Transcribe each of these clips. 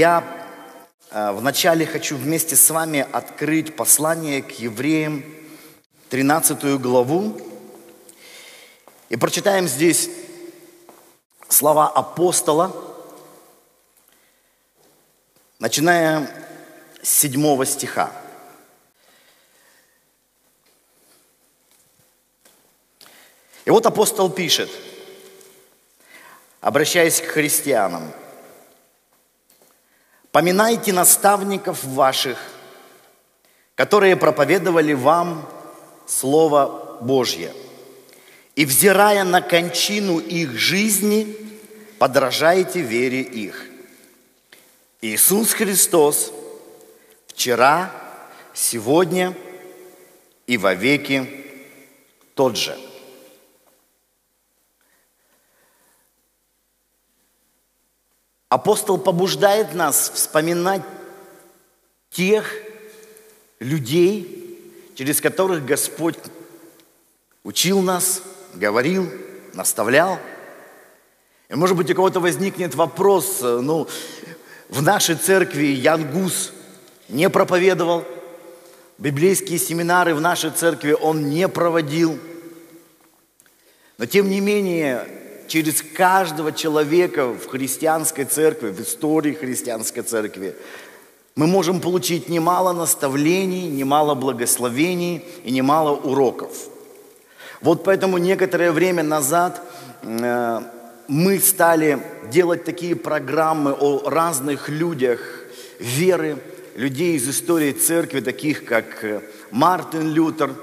я э, вначале хочу вместе с вами открыть послание к евреям, 13 главу. И прочитаем здесь слова апостола, начиная с 7 стиха. И вот апостол пишет, обращаясь к христианам, «Поминайте наставников ваших, которые проповедовали вам Слово Божье, и, взирая на кончину их жизни, подражайте вере их. Иисус Христос вчера, сегодня и во веки тот же – Апостол побуждает нас вспоминать тех людей, через которых Господь учил нас, говорил, наставлял. И может быть у кого-то возникнет вопрос, ну, в нашей церкви Ян Гус не проповедовал, библейские семинары в нашей церкви он не проводил. Но тем не менее, через каждого человека в христианской церкви, в истории христианской церкви, мы можем получить немало наставлений, немало благословений и немало уроков. Вот поэтому некоторое время назад э, мы стали делать такие программы о разных людях веры, людей из истории церкви, таких как э, Мартин Лютер,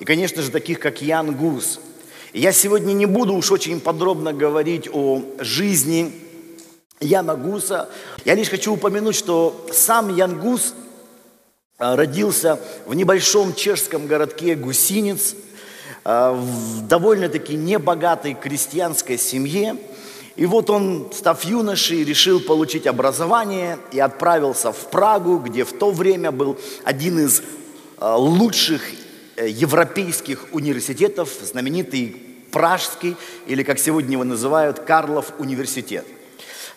и, конечно же, таких как Ян Гус – я сегодня не буду уж очень подробно говорить о жизни Яна Гуса. Я лишь хочу упомянуть, что сам Ян Гус э, родился в небольшом чешском городке Гусинец, э, в довольно-таки небогатой крестьянской семье. И вот он, став юношей, решил получить образование и отправился в Прагу, где в то время был один из э, лучших европейских университетов, знаменитый Пражский, или как сегодня его называют, Карлов университет.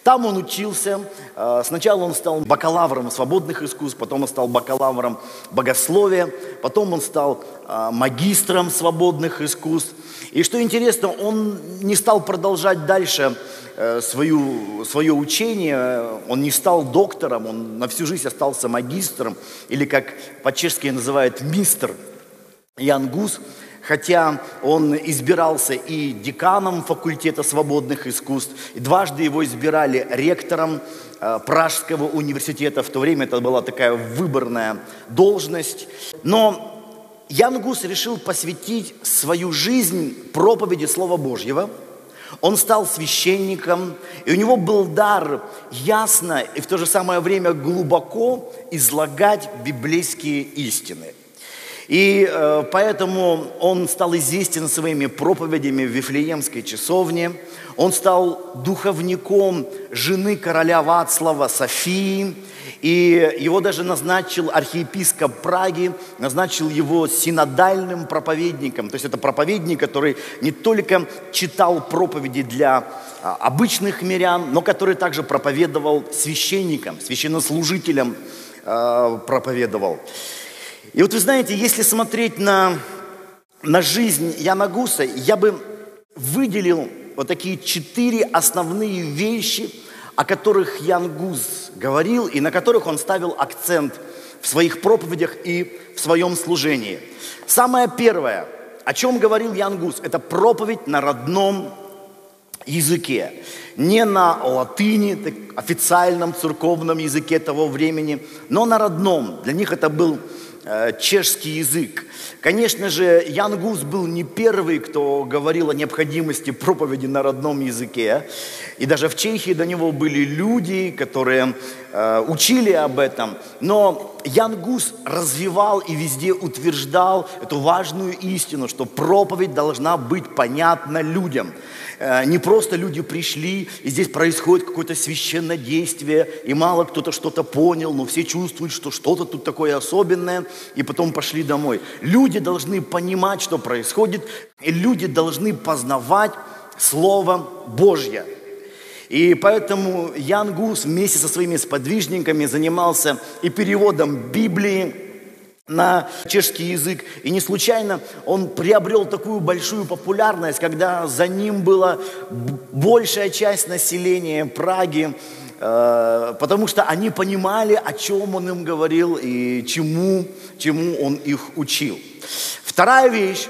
Там он учился. Э, сначала он стал бакалавром свободных искусств, потом он стал бакалавром богословия, потом он стал э, магистром свободных искусств. И что интересно, он не стал продолжать дальше э, свою, свое учение, он не стал доктором, он на всю жизнь остался магистром, или как по-чешски называют мистер Ян Гус – хотя он избирался и деканом факультета свободных искусств, и дважды его избирали ректором э, Пражского университета. В то время это была такая выборная должность. Но Ян Гус решил посвятить свою жизнь проповеди Слова Божьего. Он стал священником, и у него был дар ясно и в то же самое время глубоко излагать библейские истины – и э, поэтому он стал известен своими проповедями в Вифлеемской часовне. Он стал духовником жены короля Вацлава Софии. И его даже назначил архиепископ Праги, назначил его синодальным проповедником. То есть это проповедник, который не только читал проповеди для а, обычных мирян, но который также проповедовал священникам, священнослужителям э, проповедовал. И вот вы знаете, если смотреть на, на жизнь Яна Гуса, я бы выделил вот такие четыре основные вещи, о которых Ян Гус говорил и на которых он ставил акцент в своих проповедях и в своем служении. Самое первое, о чем говорил Ян Гус, это проповедь на родном языке. Не на латыни, так, официальном церковном языке того времени, но на родном. Для них это был чешский язык. Конечно же, Ян Гус был не первый, кто говорил о необходимости проповеди на родном языке. И даже в Чехии до него были люди, которые э, учили об этом. Но Ян Гус развивал и везде утверждал эту важную истину, что проповедь должна быть понятна людям. Э, не просто люди пришли, и здесь происходит какое-то священное действие, и мало кто-то что-то понял, но все чувствуют, что что-то тут такое особенное, и потом пошли домой. Люди должны понимать, что происходит, и люди должны познавать Слово Божье. И поэтому Ян Гус вместе со своими сподвижниками занимался и переводом Библии на чешский язык. И не случайно он приобрел такую большую популярность, когда за ним была большая часть населения Праги, э, потому что они понимали, о чем он им говорил и чему, чему он их учил. Вторая вещь,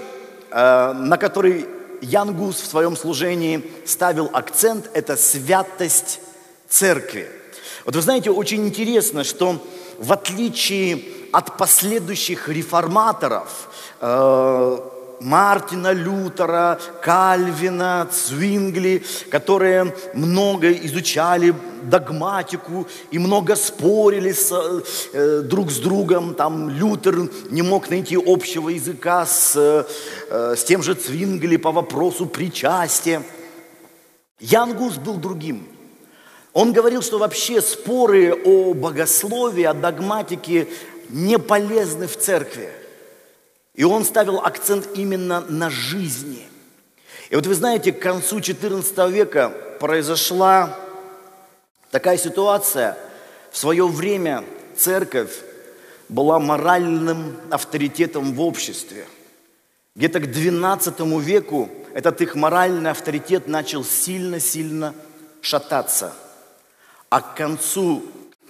э, на которой Ян Гус в своем служении ставил акцент, это святость церкви. Вот вы знаете, очень интересно, что в отличие от последующих реформаторов, э, Мартина Лютера, Кальвина, Цвингли, которые много изучали догматику и много спорили с, э, друг с другом. Там Лютер не мог найти общего языка с, э, с тем же Цвингли по вопросу причастия. Ян Гус был другим. Он говорил, что вообще споры о богословии, о догматике не полезны в церкви. И он ставил акцент именно на жизни. И вот вы знаете, к концу XIV века произошла такая ситуация. В свое время церковь была моральным авторитетом в обществе. Где-то к XII веку этот их моральный авторитет начал сильно-сильно шататься. А к концу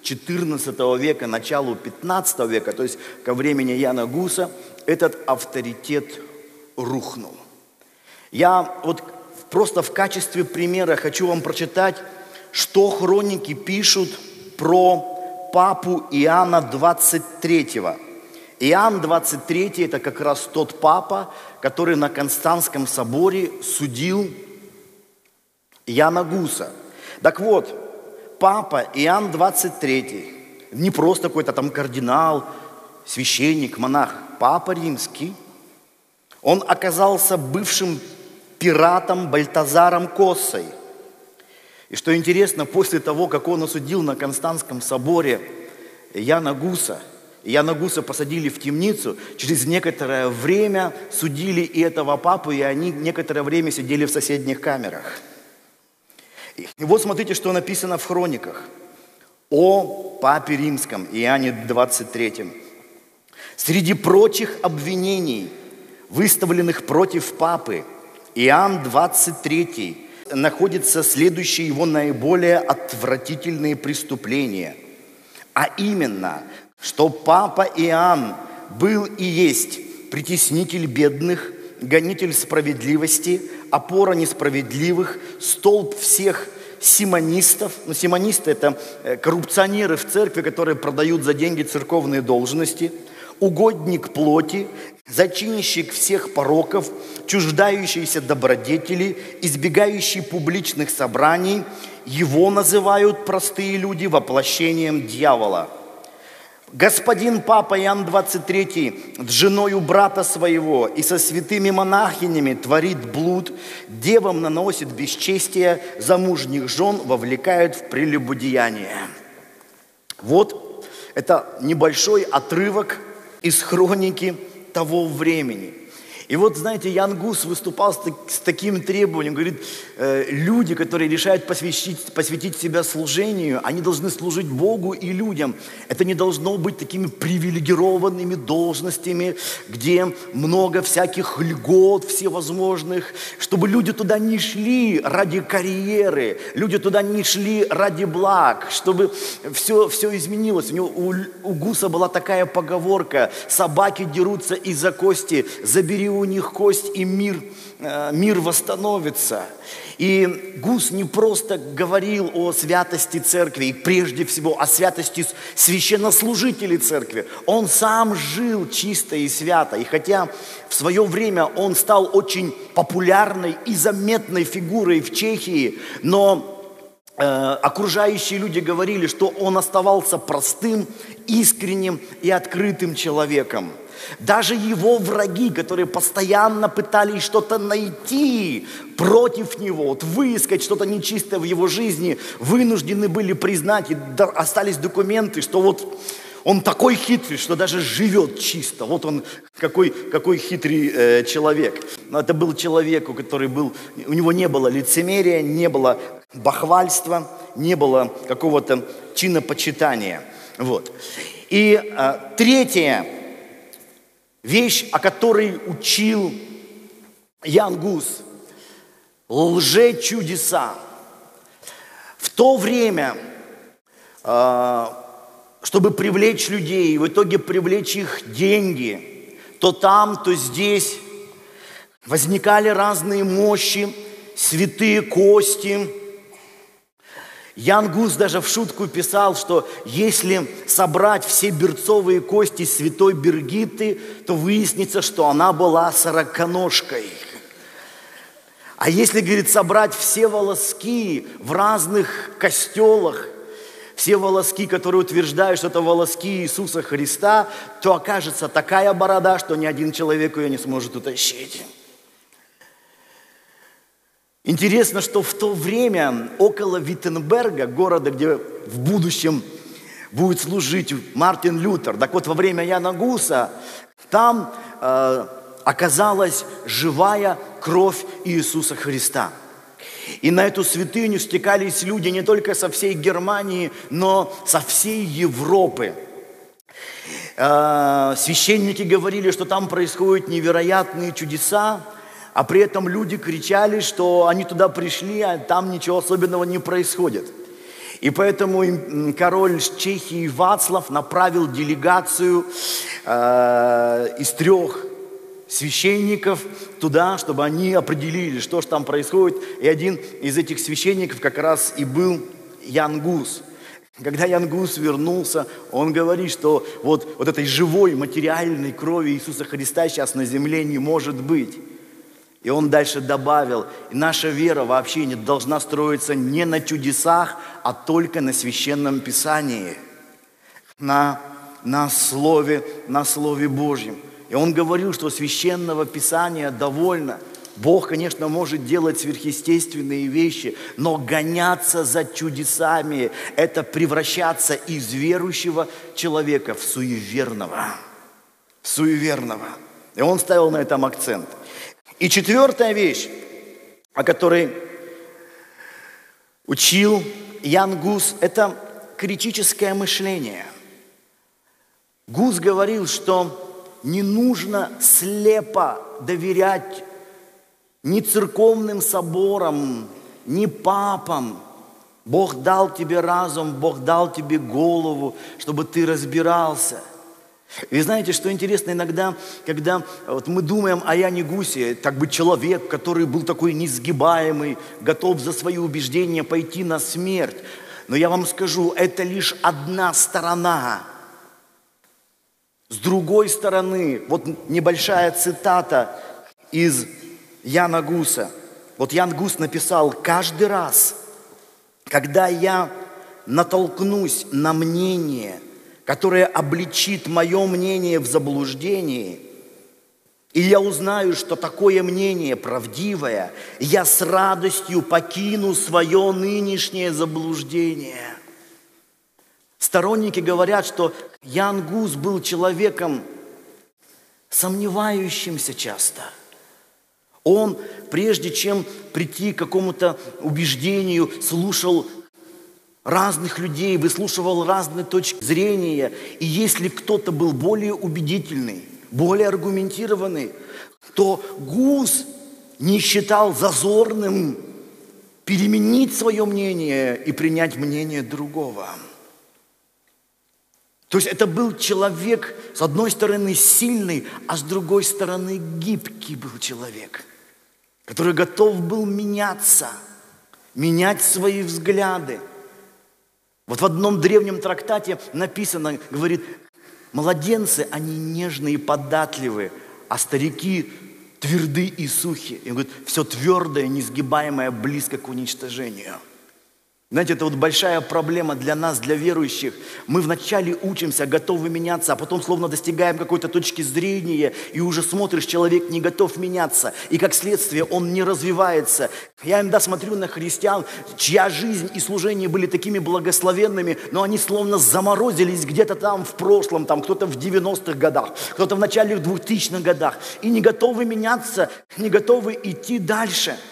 XIV века, началу XV века, то есть ко времени Яна Гуса, этот авторитет рухнул. Я вот просто в качестве примера хочу вам прочитать, что хроники пишут про папу Иоанна 23. Иоанн 23 – это как раз тот папа, который на Константском соборе судил Яна Гуса. Так вот, папа Иоанн 23, не просто какой-то там кардинал, священник, монах, папа римский, он оказался бывшим пиратом Бальтазаром Коссой. И что интересно, после того, как он осудил на Константском соборе Яна Гуса, Яна Гуса посадили в темницу, через некоторое время судили и этого папу, и они некоторое время сидели в соседних камерах. И вот смотрите, что написано в хрониках о папе римском, Иоанне 23. Среди прочих обвинений, выставленных против папы, Иоанн 23 находится следующие его наиболее отвратительные преступления. А именно, что папа Иоанн был и есть притеснитель бедных, гонитель справедливости, опора несправедливых, столб всех симонистов. Ну, симонисты – это э, коррупционеры в церкви, которые продают за деньги церковные должности – угодник плоти, зачинщик всех пороков, чуждающийся добродетели, избегающий публичных собраний, его называют простые люди воплощением дьявола. Господин Папа Иоанн 23 с женою брата своего и со святыми монахинями творит блуд, девам наносит бесчестие, замужних жен вовлекает в прелюбодеяние. Вот это небольшой отрывок из хроники того времени. И вот, знаете, Ян Гус выступал с, с таким требованием, говорит, э, люди, которые решают посвятить, посвятить себя служению, они должны служить Богу и людям. Это не должно быть такими привилегированными должностями, где много всяких льгот всевозможных, чтобы люди туда не шли ради карьеры, люди туда не шли ради благ, чтобы все, все изменилось. У, него, у, у Гуса была такая поговорка, собаки дерутся из-за кости, забери у них кость, и мир, э, мир восстановится. И Гус не просто говорил о святости церкви, и прежде всего о святости священнослужителей церкви. Он сам жил чисто и свято. И хотя в свое время он стал очень популярной и заметной фигурой в Чехии, но э, окружающие люди говорили, что он оставался простым, искренним и открытым человеком – даже его враги, которые постоянно пытались что-то найти против него, вот выискать что-то нечистое в его жизни, вынуждены были признать, и остались документы, что вот он такой хитрый, что даже живет чисто. Вот он какой, какой хитрый э, человек. Но это был человек, у который был, у него не было лицемерия, не было бахвальства, не было какого-то чинопочитания. Вот. И а, третья вещь, о которой учил Ян Гус, лже-чудеса. В то время, а, чтобы привлечь людей, в итоге привлечь их деньги, то там, то здесь возникали разные мощи, святые кости. Ян Гус даже в шутку писал, что если собрать все берцовые кости святой Бергиты, то выяснится, что она была сороконожкой. А если, говорит, собрать все волоски в разных костелах, все волоски, которые утверждают, что это волоски Иисуса Христа, то окажется такая борода, что ни один человек ее не сможет утащить. Интересно, что в то время около Виттенберга, города, где в будущем будет служить Мартин Лютер, так вот во время Яна Гуса, там э, оказалась живая кровь Иисуса Христа. И на эту святыню стекались люди не только со всей Германии, но со всей Европы. Э, священники говорили, что там происходят невероятные чудеса, а при этом люди кричали, что они туда пришли, а там ничего особенного не происходит. И поэтому король Чехии Вацлав направил делегацию э, из трех священников туда, чтобы они определили, что же там происходит. И один из этих священников как раз и был Ян Гус. Когда Ян Гус вернулся, он говорит, что вот, вот этой живой материальной крови Иисуса Христа сейчас на земле не может быть. И он дальше добавил, наша вера вообще не должна строиться не на чудесах, а только на священном писании, на, на, слове, на Слове Божьем. И он говорил, что священного писания довольно. Бог, конечно, может делать сверхъестественные вещи, но гоняться за чудесами – это превращаться из верующего человека в суеверного. Суеверного. И он ставил на этом акцент. И четвертая вещь, о которой учил Ян Гус, это критическое мышление. Гус говорил, что не нужно слепо доверять ни церковным соборам, ни папам. Бог дал тебе разум, Бог дал тебе голову, чтобы ты разбирался – и знаете, что интересно, иногда, когда вот мы думаем о Яне Гусе, как бы человек, который был такой несгибаемый, готов за свои убеждения пойти на смерть. Но я вам скажу, это лишь одна сторона. С другой стороны, вот небольшая цитата из Яна Гуса. Вот Ян Гус написал, каждый раз, когда я натолкнусь на мнение – которое обличит мое мнение в заблуждении, и я узнаю, что такое мнение правдивое, я с радостью покину свое нынешнее заблуждение. Сторонники говорят, что Ян Гус был человеком сомневающимся часто. Он, прежде чем прийти к какому-то убеждению, слушал разных людей, выслушивал разные точки зрения. И если кто-то был более убедительный, более аргументированный, то Гус не считал зазорным переменить свое мнение и принять мнение другого. То есть это был человек, с одной стороны, сильный, а с другой стороны, гибкий был человек, который готов был меняться, менять свои взгляды – вот в одном древнем трактате написано, говорит, младенцы, они нежные и податливые, а старики тверды и сухи. И говорит, все твердое, несгибаемое, близко к уничтожению – знаете, это вот большая проблема для нас, для верующих. Мы вначале учимся, готовы меняться, а потом словно достигаем какой-то точки зрения, и уже смотришь, человек не готов меняться, и как следствие он не развивается. Я иногда смотрю на христиан, чья жизнь и служение были такими благословенными, но они словно заморозились где-то там в прошлом, там кто-то в 90-х годах, кто-то в начале 2000-х годах, и не готовы меняться, не готовы идти дальше –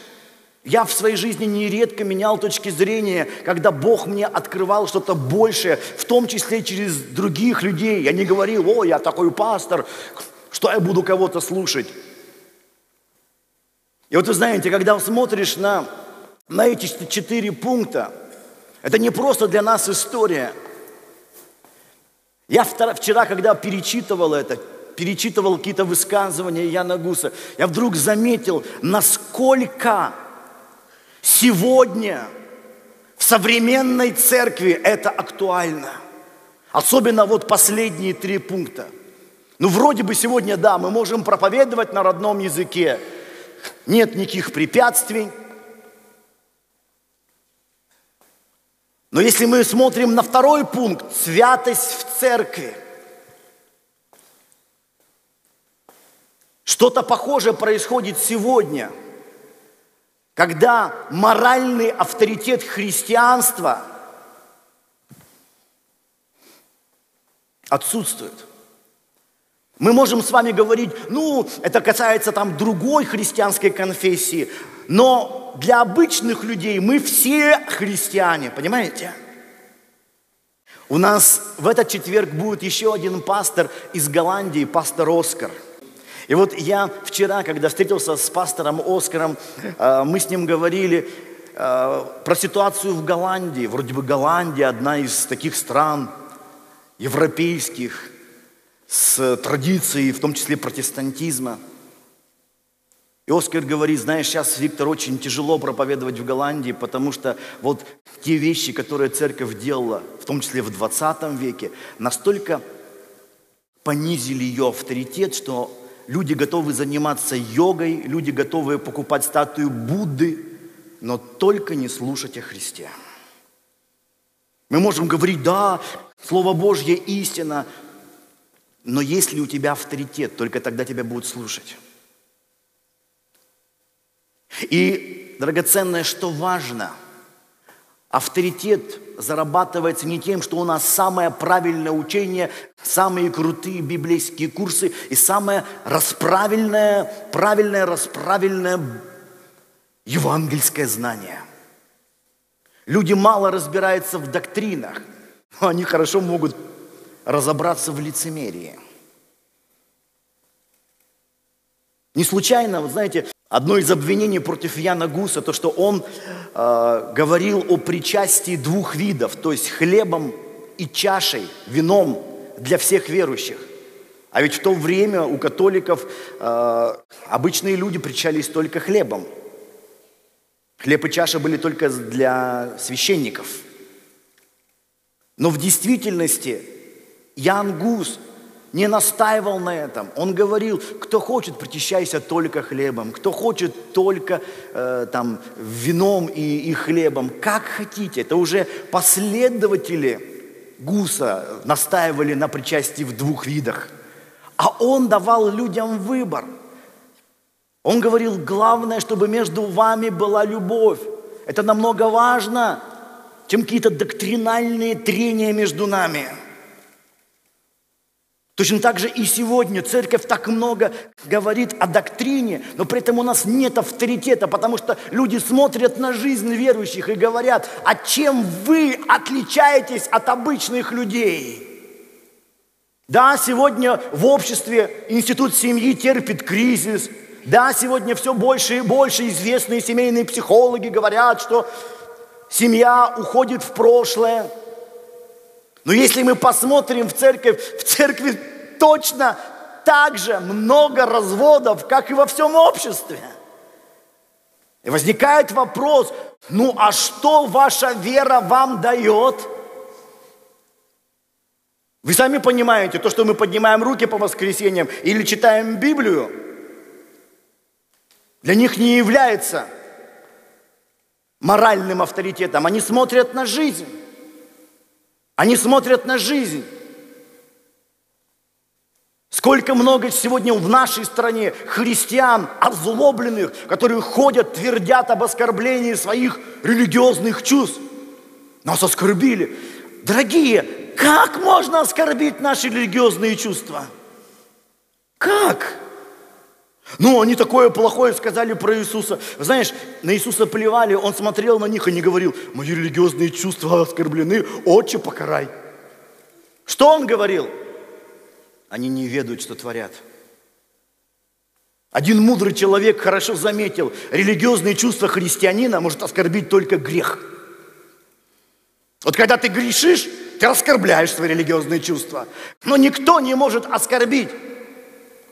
Я в своей жизни нередко менял точки зрения, когда Бог мне открывал что-то большее, в том числе через других людей. Я не говорил, о, я такой пастор, что я буду кого-то слушать. И вот вы знаете, когда смотришь на, на эти четыре пункта, это не просто для нас история. Я вчера, когда перечитывал это, перечитывал какие-то высказывания Яна Гуса, я вдруг заметил, насколько Сегодня в современной церкви это актуально. Особенно вот последние три пункта. Ну, вроде бы сегодня, да, мы можем проповедовать на родном языке. Нет никаких препятствий. Но если мы смотрим на второй пункт, святость в церкви, что-то похожее происходит сегодня – когда моральный авторитет христианства отсутствует. Мы можем с вами говорить, ну, это касается там другой христианской конфессии, но для обычных людей мы все христиане, понимаете? У нас в этот четверг будет еще один пастор из Голландии, пастор Оскар – и вот я вчера, когда встретился с пастором Оскаром, э, мы с ним говорили э, про ситуацию в Голландии. Вроде бы Голландия одна из таких стран европейских с традицией, в том числе протестантизма. И Оскар говорит, знаешь, сейчас, Виктор, очень тяжело проповедовать в Голландии, потому что вот те вещи, которые церковь делала, в том числе в 20 веке, настолько понизили ее авторитет, что люди готовы заниматься йогой, люди готовы покупать статую Будды, но только не слушать о Христе. Мы можем говорить, да, Слово Божье истина, но если у тебя авторитет, только тогда тебя будут слушать. И, драгоценное, что важно, авторитет зарабатывается не тем, что у нас самое правильное учение, самые крутые библейские курсы и самое расправильное, правильное, расправильное евангельское знание. Люди мало разбираются в доктринах, но они хорошо могут разобраться в лицемерии. Не случайно, вы знаете, одно из обвинений против Яна Гуса, то, что он э, говорил о причастии двух видов, то есть хлебом и чашей, вином для всех верующих. А ведь в то время у католиков э, обычные люди причались только хлебом. Хлеб и чаша были только для священников. Но в действительности Ян Гус не настаивал на этом. Он говорил, кто хочет, причащайся только хлебом, кто хочет только э, там, вином и, и хлебом, как хотите. Это уже последователи Гуса настаивали на причастии в двух видах. А он давал людям выбор. Он говорил, главное, чтобы между вами была любовь. Это намного важно, чем какие-то доктринальные трения между нами – Точно так же и сегодня церковь так много говорит о доктрине, но при этом у нас нет авторитета, потому что люди смотрят на жизнь верующих и говорят, а чем вы отличаетесь от обычных людей? Да, сегодня в обществе институт семьи терпит кризис. Да, сегодня все больше и больше известные семейные психологи говорят, что семья уходит в прошлое – но если мы посмотрим в церковь, в церкви точно так же много разводов, как и во всем обществе. И возникает вопрос, ну а что ваша вера вам дает? Вы сами понимаете, то, что мы поднимаем руки по воскресеньям или читаем Библию, для них не является моральным авторитетом. Они смотрят на жизнь. Они смотрят на жизнь. Сколько много сегодня в нашей стране христиан озлобленных, которые ходят, твердят об оскорблении своих религиозных чувств. Нас оскорбили. Дорогие, как можно оскорбить наши религиозные чувства? Как? Ну, они такое плохое сказали про Иисуса. Знаешь, на Иисуса плевали, он смотрел на них и не говорил, мои религиозные чувства оскорблены, отче, покарай. Что он говорил? Они не ведают, что творят. Один мудрый человек хорошо заметил, религиозные чувства христианина может оскорбить только грех. Вот когда ты грешишь, ты оскорбляешь свои религиозные чувства. Но никто не может оскорбить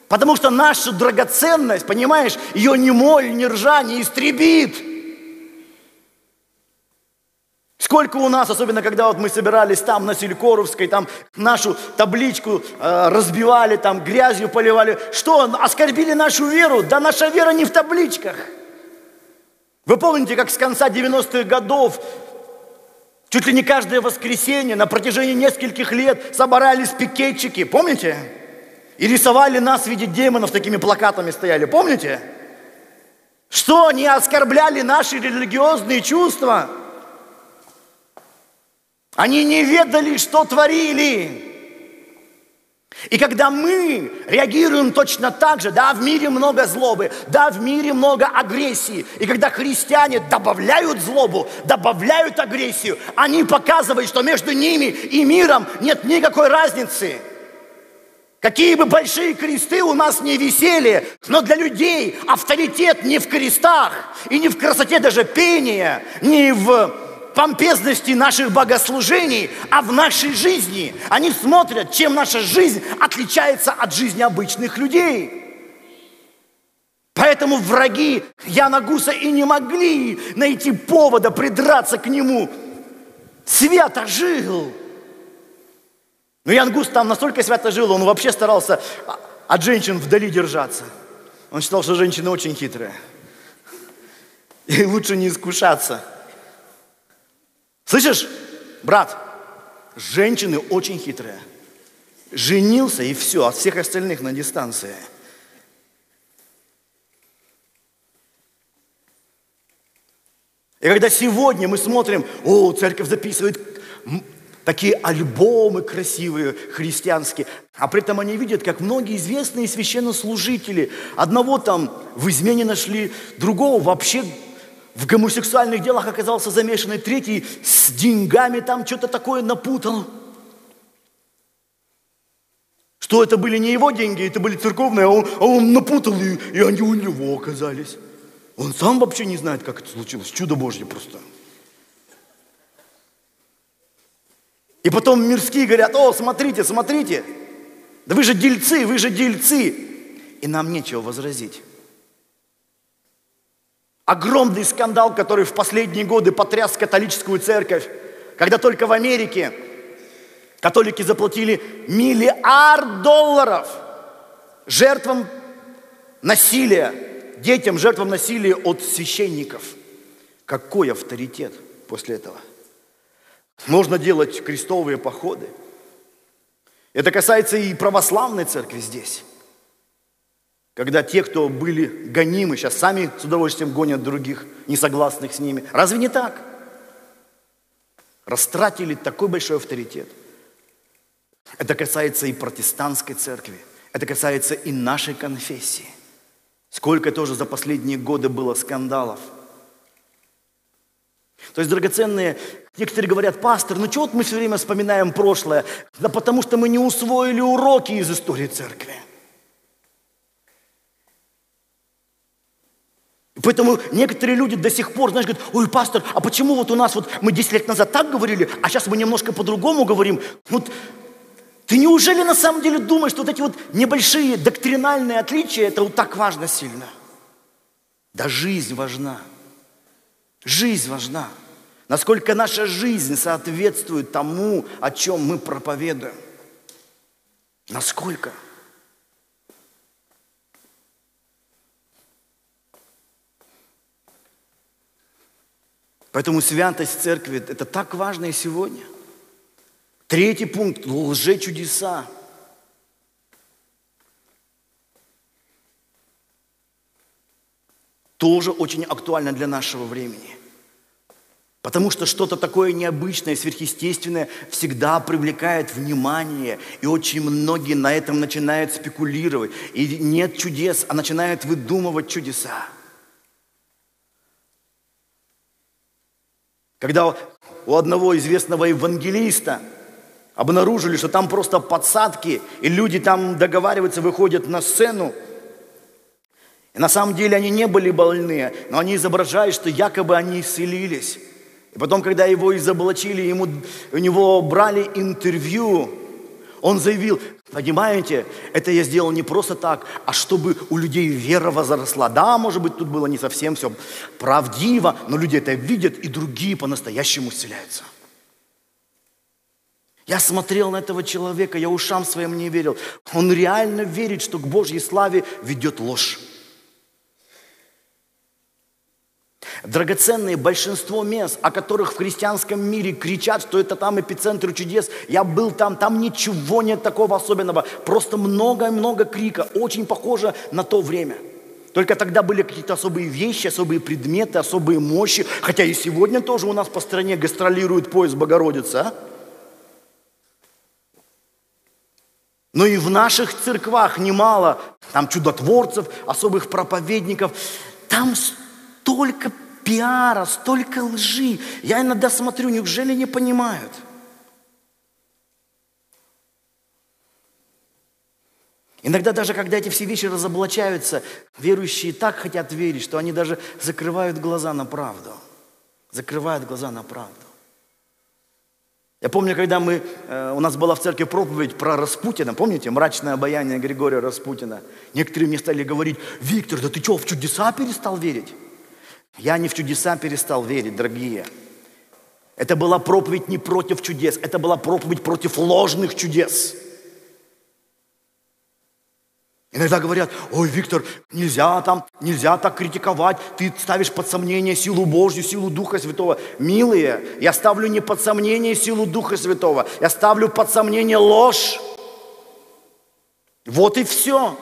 Потому что наша драгоценность, понимаешь, ее ни моль, ни ржа не истребит. Сколько у нас, особенно когда вот мы собирались там на Селькоровской, там нашу табличку э, разбивали, там грязью поливали. Что, оскорбили нашу веру? Да наша вера не в табличках. Вы помните, как с конца 90-х годов чуть ли не каждое воскресенье на протяжении нескольких лет собирались пикетчики, помните? И рисовали нас в виде демонов, такими плакатами стояли, помните? Что они оскорбляли наши религиозные чувства? Они не ведали, что творили. И когда мы реагируем точно так же, да, в мире много злобы, да, в мире много агрессии, и когда христиане добавляют злобу, добавляют агрессию, они показывают, что между ними и миром нет никакой разницы – Какие бы большие кресты у нас не висели, но для людей авторитет не в крестах и не в красоте даже пения, не в помпезности наших богослужений, а в нашей жизни. Они смотрят, чем наша жизнь отличается от жизни обычных людей. Поэтому враги Яна Гуса и не могли найти повода придраться к нему. Свято жил. Но Ян Гус там настолько свято жил, он вообще старался от женщин вдали держаться. Он считал, что женщины очень хитрые. И лучше не искушаться. Слышишь, брат, женщины очень хитрые. Женился и все, от всех остальных на дистанции. И когда сегодня мы смотрим, о, церковь записывает такие альбомы красивые христианские. А при этом они видят, как многие известные священнослужители одного там в измене нашли, другого вообще в гомосексуальных делах оказался замешанный, третий с деньгами там что-то такое напутал. Что это были не его деньги, это были церковные, а он, а он напутал, и, и они у него оказались. Он сам вообще не знает, как это случилось. Чудо Божье просто. И потом мирские говорят, о, смотрите, смотрите, да вы же дельцы, вы же дельцы. И нам нечего возразить. Огромный скандал, который в последние годы потряс католическую церковь, когда только в Америке католики заплатили миллиард долларов жертвам насилия, детям, жертвам насилия от священников. Какой авторитет после этого – можно делать крестовые походы. Это касается и православной церкви здесь. Когда те, кто были гонимы, сейчас сами с удовольствием гонят других, несогласных с ними. Разве не так? Растратили такой большой авторитет. Это касается и протестантской церкви. Это касается и нашей конфессии. Сколько тоже за последние годы было скандалов – то есть, драгоценные, некоторые говорят, пастор, ну чего вот мы все время вспоминаем прошлое? Да потому что мы не усвоили уроки из истории церкви. Поэтому некоторые люди до сих пор, знаешь, говорят, ой, пастор, а почему вот у нас вот мы 10 лет назад так говорили, а сейчас мы немножко по-другому говорим? Вот ты неужели на самом деле думаешь, что вот эти вот небольшие доктринальные отличия, это вот так важно сильно? Да жизнь важна. Жизнь важна. Насколько наша жизнь соответствует тому, о чем мы проповедуем. Насколько? Поэтому святость церкви – это так важно и сегодня. Третий пункт – лжечудеса. Тоже очень актуально для нашего времени – Потому что что-то такое необычное, сверхъестественное всегда привлекает внимание. И очень многие на этом начинают спекулировать. И нет чудес, а начинают выдумывать чудеса. Когда у одного известного евангелиста обнаружили, что там просто подсадки, и люди там договариваются, выходят на сцену, и на самом деле они не были больны, но они изображают, что якобы они исцелились. И потом, когда его изоблачили, ему, у него брали интервью, он заявил, понимаете, это я сделал не просто так, а чтобы у людей вера возросла. Да, может быть, тут было не совсем все правдиво, но люди это видят, и другие по-настоящему исцеляются. Я смотрел на этого человека, я ушам своим не верил. Он реально верит, что к Божьей славе ведет ложь. Драгоценные большинство мест, о которых в христианском мире кричат, что это там эпицентр чудес. Я был там, там ничего нет такого особенного. Просто много-много крика. Очень похоже на то время. Только тогда были какие-то особые вещи, особые предметы, особые мощи. Хотя и сегодня тоже у нас по стране гастролирует поезд Богородицы. А? Но и в наших церквах немало там чудотворцев, особых проповедников. Там столько пиара, столько лжи. Я иногда смотрю, неужели не понимают? Иногда даже, когда эти все вещи разоблачаются, верующие так хотят верить, что они даже закрывают глаза на правду. Закрывают глаза на правду. Я помню, когда мы, э, у нас была в церкви проповедь про Распутина, помните, мрачное обаяние Григория Распутина. Некоторые мне стали говорить, Виктор, да ты что, в чудеса перестал верить? Я не в чудеса перестал верить, дорогие. Это была проповедь не против чудес, это была проповедь против ложных чудес. Иногда говорят, ой, Виктор, нельзя там, нельзя так критиковать, ты ставишь под сомнение силу Божью, силу Духа Святого. Милые, я ставлю не под сомнение силу Духа Святого, я ставлю под сомнение ложь. Вот и все.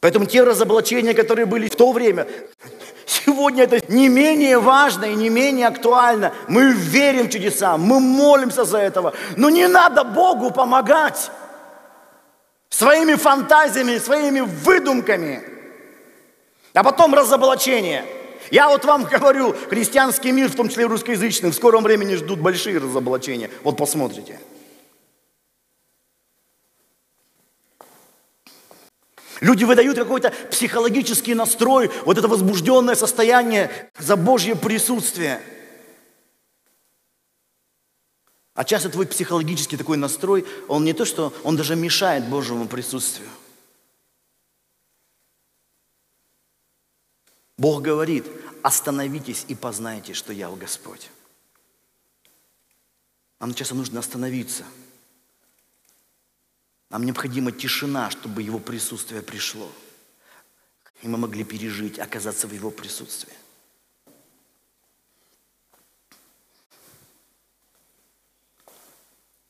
Поэтому те разоблачения, которые были в то время, сегодня это не менее важно и не менее актуально. Мы верим в чудеса, мы молимся за этого. Но не надо Богу помогать своими фантазиями, своими выдумками. А потом разоблачение. Я вот вам говорю, христианский мир, в том числе русскоязычный, в скором времени ждут большие разоблачения. Вот посмотрите. Люди выдают какой-то психологический настрой, вот это возбужденное состояние за Божье присутствие. А часто твой психологический такой настрой, он не то, что он даже мешает Божьему присутствию. Бог говорит, остановитесь и познайте, что я Господь. Нам часто нужно остановиться – нам необходима тишина, чтобы Его присутствие пришло. И мы могли пережить, оказаться в Его присутствии.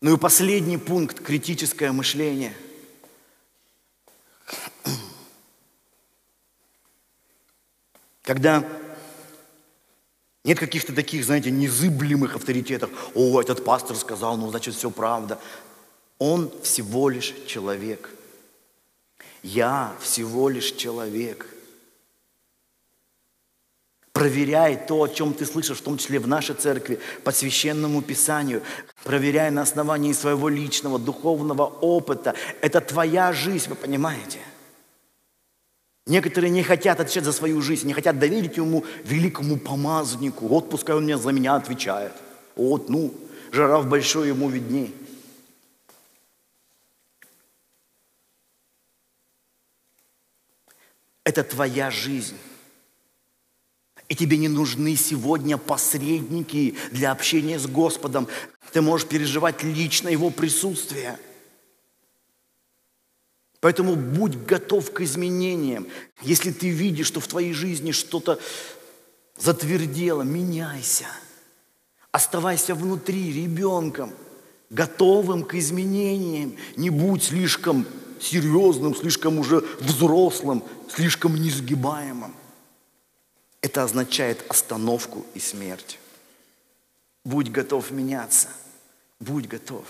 Ну и последний пункт – критическое мышление. Когда нет каких-то таких, знаете, незыблемых авторитетов. О, этот пастор сказал, ну, значит, все правда. Он всего лишь человек. Я всего лишь человек. Проверяй то, о чем ты слышишь, в том числе в нашей церкви, по священному писанию. Проверяй на основании своего личного духовного опыта. Это твоя жизнь, вы понимаете? Некоторые не хотят отвечать за свою жизнь, не хотят доверить ему великому помазаннику. Вот пускай он мне за меня отвечает. Вот, ну, жираф большой ему видней. Это твоя жизнь. И тебе не нужны сегодня посредники для общения с Господом. Ты можешь переживать лично Его присутствие. Поэтому будь готов к изменениям. Если ты видишь, что в твоей жизни что-то затвердело, меняйся. Оставайся внутри ребенком, готовым к изменениям. Не будь слишком серьезным, слишком уже взрослым, слишком несгибаемым. Это означает остановку и смерть. Будь готов меняться. Будь готов.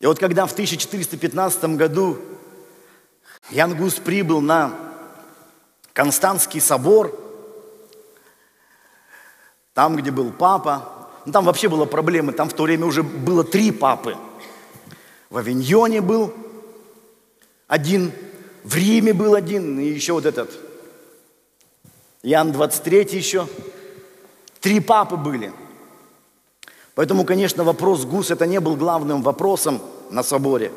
И вот когда в 1415 году Ян Гус прибыл на Константский собор, там, где был папа, ну, там вообще была проблема, там в то время уже было три папы. В Авиньоне был один, в Риме был один, и еще вот этот, Ян 23 еще. Три папы были – Поэтому, конечно, вопрос Гус это не был главным вопросом на соборе.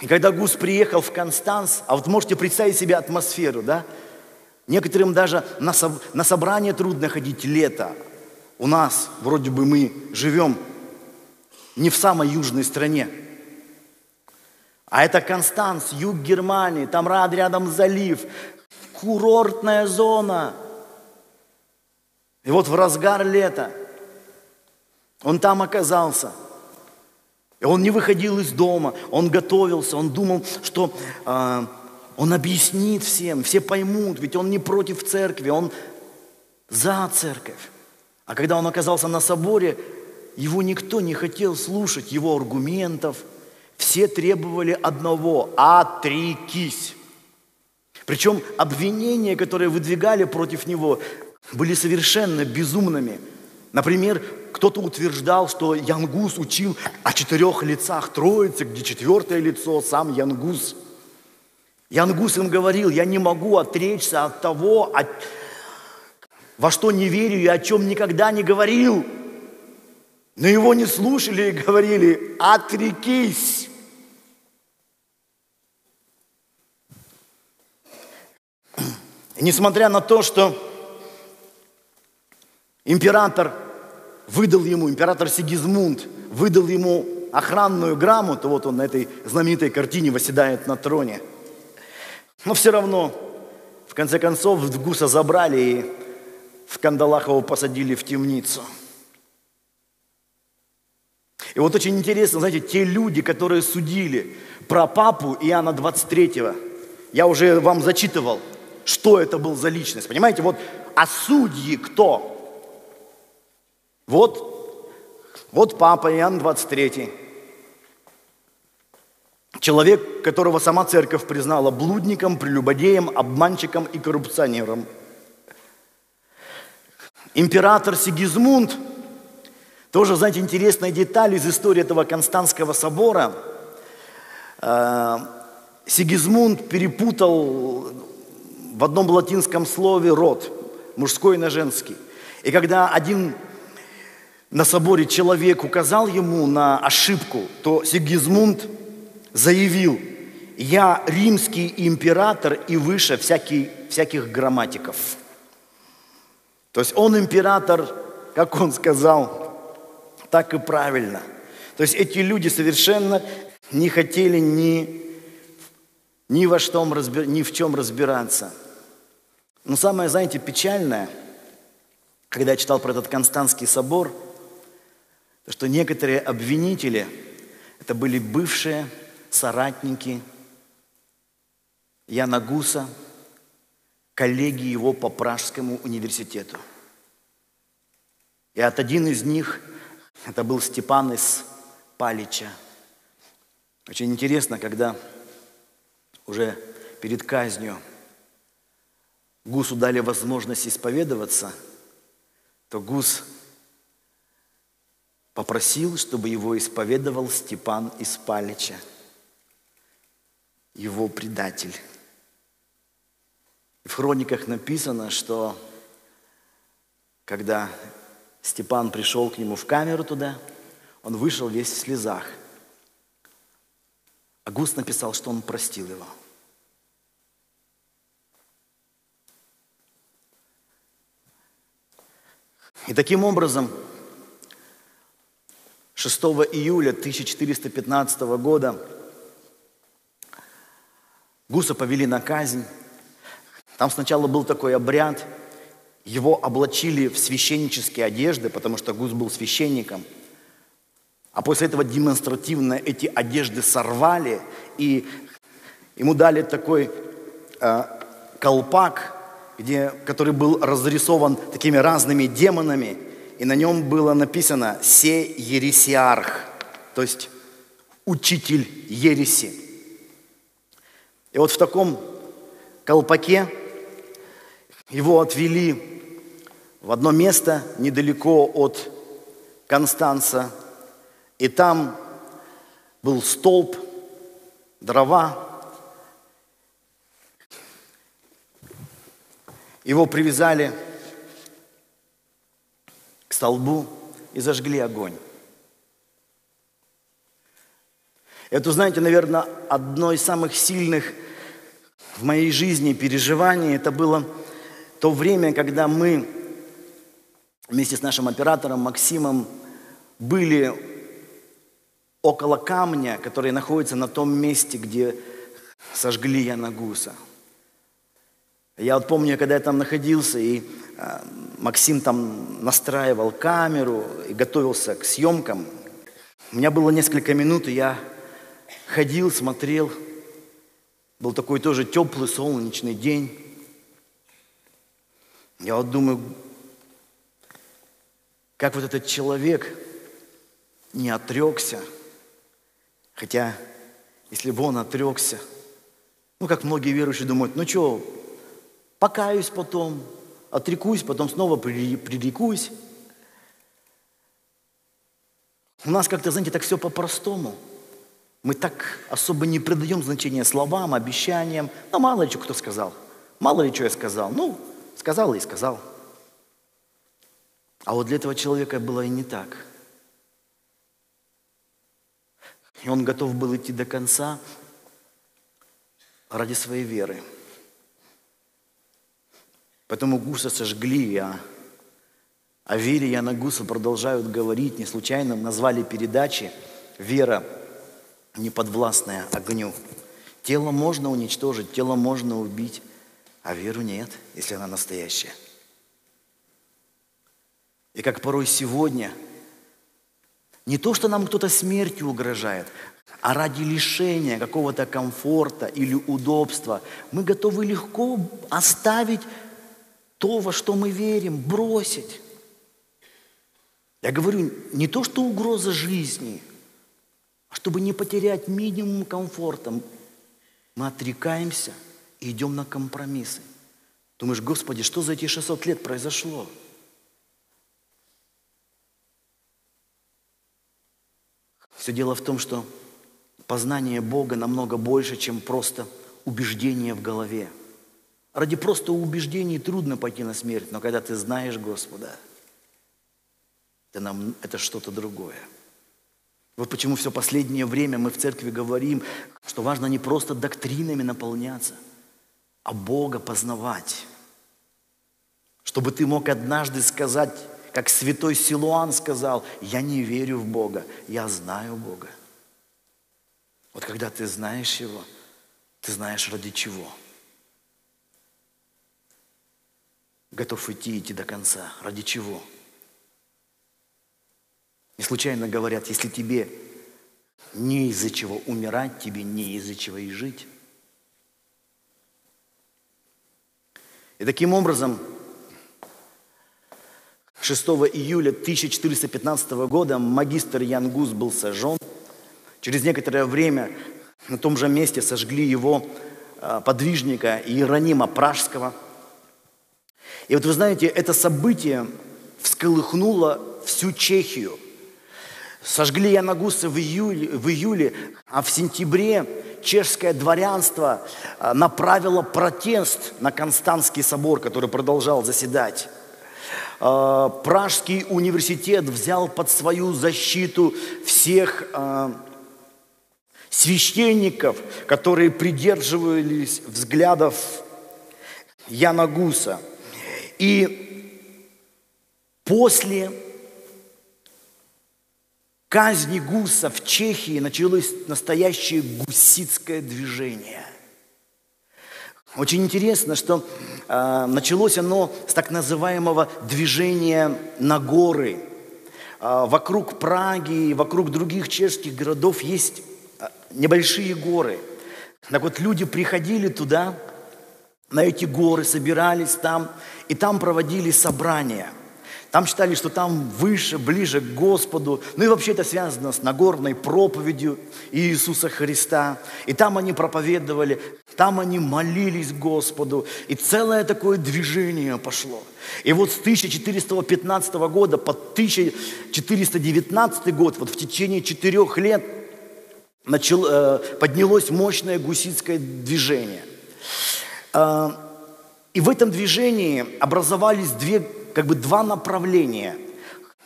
И когда Гус приехал в Констанс, а вот можете представить себе атмосферу, да? Некоторым даже на, со, на собрание трудно ходить лето. У нас, вроде бы мы живем не в самой южной стране. А это Констанс, юг Германии, там рад рядом залив, курортная зона. И вот в разгар лета он там оказался. И он не выходил из дома, он готовился, он думал, что э, он объяснит всем, все поймут, ведь он не против церкви, он за церковь. А когда он оказался на соборе, его никто не хотел слушать, его аргументов. Все требовали одного – отрекись. Причем обвинения, которые выдвигали против него, были совершенно безумными. Например, кто-то утверждал, что Янгус учил о четырех лицах Троицы, где четвертое лицо сам Янгус. Янгус им говорил, я не могу отречься от того, от... во что не верю и о чем никогда не говорил. Но его не слушали и говорили, отрекись. И несмотря на то, что император выдал ему, император Сигизмунд выдал ему охранную грамоту, вот он на этой знаменитой картине восседает на троне. Но все равно, в конце концов, Гуса забрали и в кандалах его посадили в темницу. И вот очень интересно, знаете, те люди, которые судили про папу Иоанна 23-го, я уже вам зачитывал, что это был за личность. Понимаете, вот, а судьи кто? Вот, вот папа Иоанн 23. Человек, которого сама церковь признала блудником, прелюбодеем, обманщиком и коррупционером. Император Сигизмунд, тоже, знаете, интересная деталь из истории этого Константского собора. Э, Сигизмунд перепутал в одном латинском слове род, мужской на женский. И когда один на соборе человек указал ему на ошибку, то Сигизмунд заявил, я римский император и выше всякий, всяких грамматиков. То есть он император, как он сказал, так и правильно. То есть эти люди совершенно не хотели ни, ни, во что, ни в чем разбираться. Но самое, знаете, печальное, когда я читал про этот Константский собор – что некоторые обвинители это были бывшие соратники Яна Гуса, коллеги его по Пражскому университету. И от один из них, это был Степан из Палича. Очень интересно, когда уже перед казнью Гусу дали возможность исповедоваться, то Гус попросил, чтобы его исповедовал Степан из Палича, его предатель. в хрониках написано, что когда Степан пришел к нему в камеру туда, он вышел весь в слезах. Агуст написал, что он простил его. И таким образом 6 июля 1415 года Гуса повели на казнь. Там сначала был такой обряд, его облачили в священнические одежды, потому что Гус был священником. А после этого демонстративно эти одежды сорвали, и ему дали такой э, колпак, где, который был разрисован такими разными демонами, и на нем было написано «Се ересиарх», то есть учитель ереси. И вот в таком колпаке его отвели в одно место недалеко от Констанца, и там был столб, дрова. Его привязали к столбу и зажгли огонь. Это, знаете, наверное, одно из самых сильных в моей жизни переживаний. Это было то время, когда мы вместе с нашим оператором Максимом были около камня, который находится на том месте, где сожгли Яна Гуса. Я вот помню, когда я там находился, и э, Максим там настраивал камеру и готовился к съемкам. У меня было несколько минут, и я ходил, смотрел. Был такой тоже теплый солнечный день. Я вот думаю, как вот этот человек не отрекся – Хотя, если бы он отрекся, ну, как многие верующие думают, ну что, покаюсь потом, отрекусь, потом снова прирекусь. У нас как-то, знаете, так все по-простому. Мы так особо не придаем значения словам, обещаниям. Ну, мало ли что кто сказал. Мало ли что я сказал. Ну, сказал и сказал. А вот для этого человека было и не так – и он готов был идти до конца ради своей веры. Поэтому Гуса сожгли, а о вере Яна Гуса продолжают говорить. Не случайно назвали передачи «Вера неподвластная огню». Тело можно уничтожить, тело можно убить, а веру нет, если она настоящая. И как порой сегодня – не то, что нам кто-то смертью угрожает, а ради лишения какого-то комфорта или удобства мы готовы легко оставить то, во что мы верим, бросить. Я говорю, не то, что угроза жизни, чтобы не потерять минимум комфорта, мы отрекаемся и идем на компромиссы. Думаешь, Господи, что за эти 600 лет произошло? Все дело в том, что познание Бога намного больше, чем просто убеждение в голове. Ради просто убеждений трудно пойти на смерть, но когда ты знаешь Господа, это, нам, это что-то другое. Вот почему все последнее время мы в церкви говорим, что важно не просто доктринами наполняться, а Бога познавать. Чтобы ты мог однажды сказать, как святой Силуан сказал, я не верю в Бога, я знаю Бога. Вот когда ты знаешь Его, ты знаешь ради чего. Готов идти, идти до конца. Ради чего? Не случайно говорят, если тебе не из-за чего умирать, тебе не из-за чего и жить. И таким образом 6 июля 1415 года магистр Ян Гус был сожжен. Через некоторое время на том же месте сожгли его а, подвижника Иеронима Пражского. И вот вы знаете, это событие всколыхнуло всю Чехию. Сожгли Яна Гуса в июле, в июле, а в сентябре чешское дворянство а, направило протест на Константский собор, который продолжал заседать. А, Пражский университет взял под свою защиту всех а, священников, которые придерживались взглядов Яна Гуса. И после казни Гуса в Чехии началось настоящее гуситское движение. Очень интересно, что э, началось оно с так называемого движения на горы. а, вокруг Праги, вокруг других чешских городов есть а, небольшие горы. Так вот, люди приходили туда, на эти горы, собирались там, и там проводили собрания – там считали, что там выше, ближе к Господу. Ну и вообще это связано с Нагорной проповедью Иисуса Христа. И там они проповедовали, там они молились Господу. И целое такое движение пошло. И вот с 1415 года по 1419 год, вот в течение четырех лет, начал, э, поднялось мощное гуситское движение. Э, и в этом движении образовались две как бы два направления.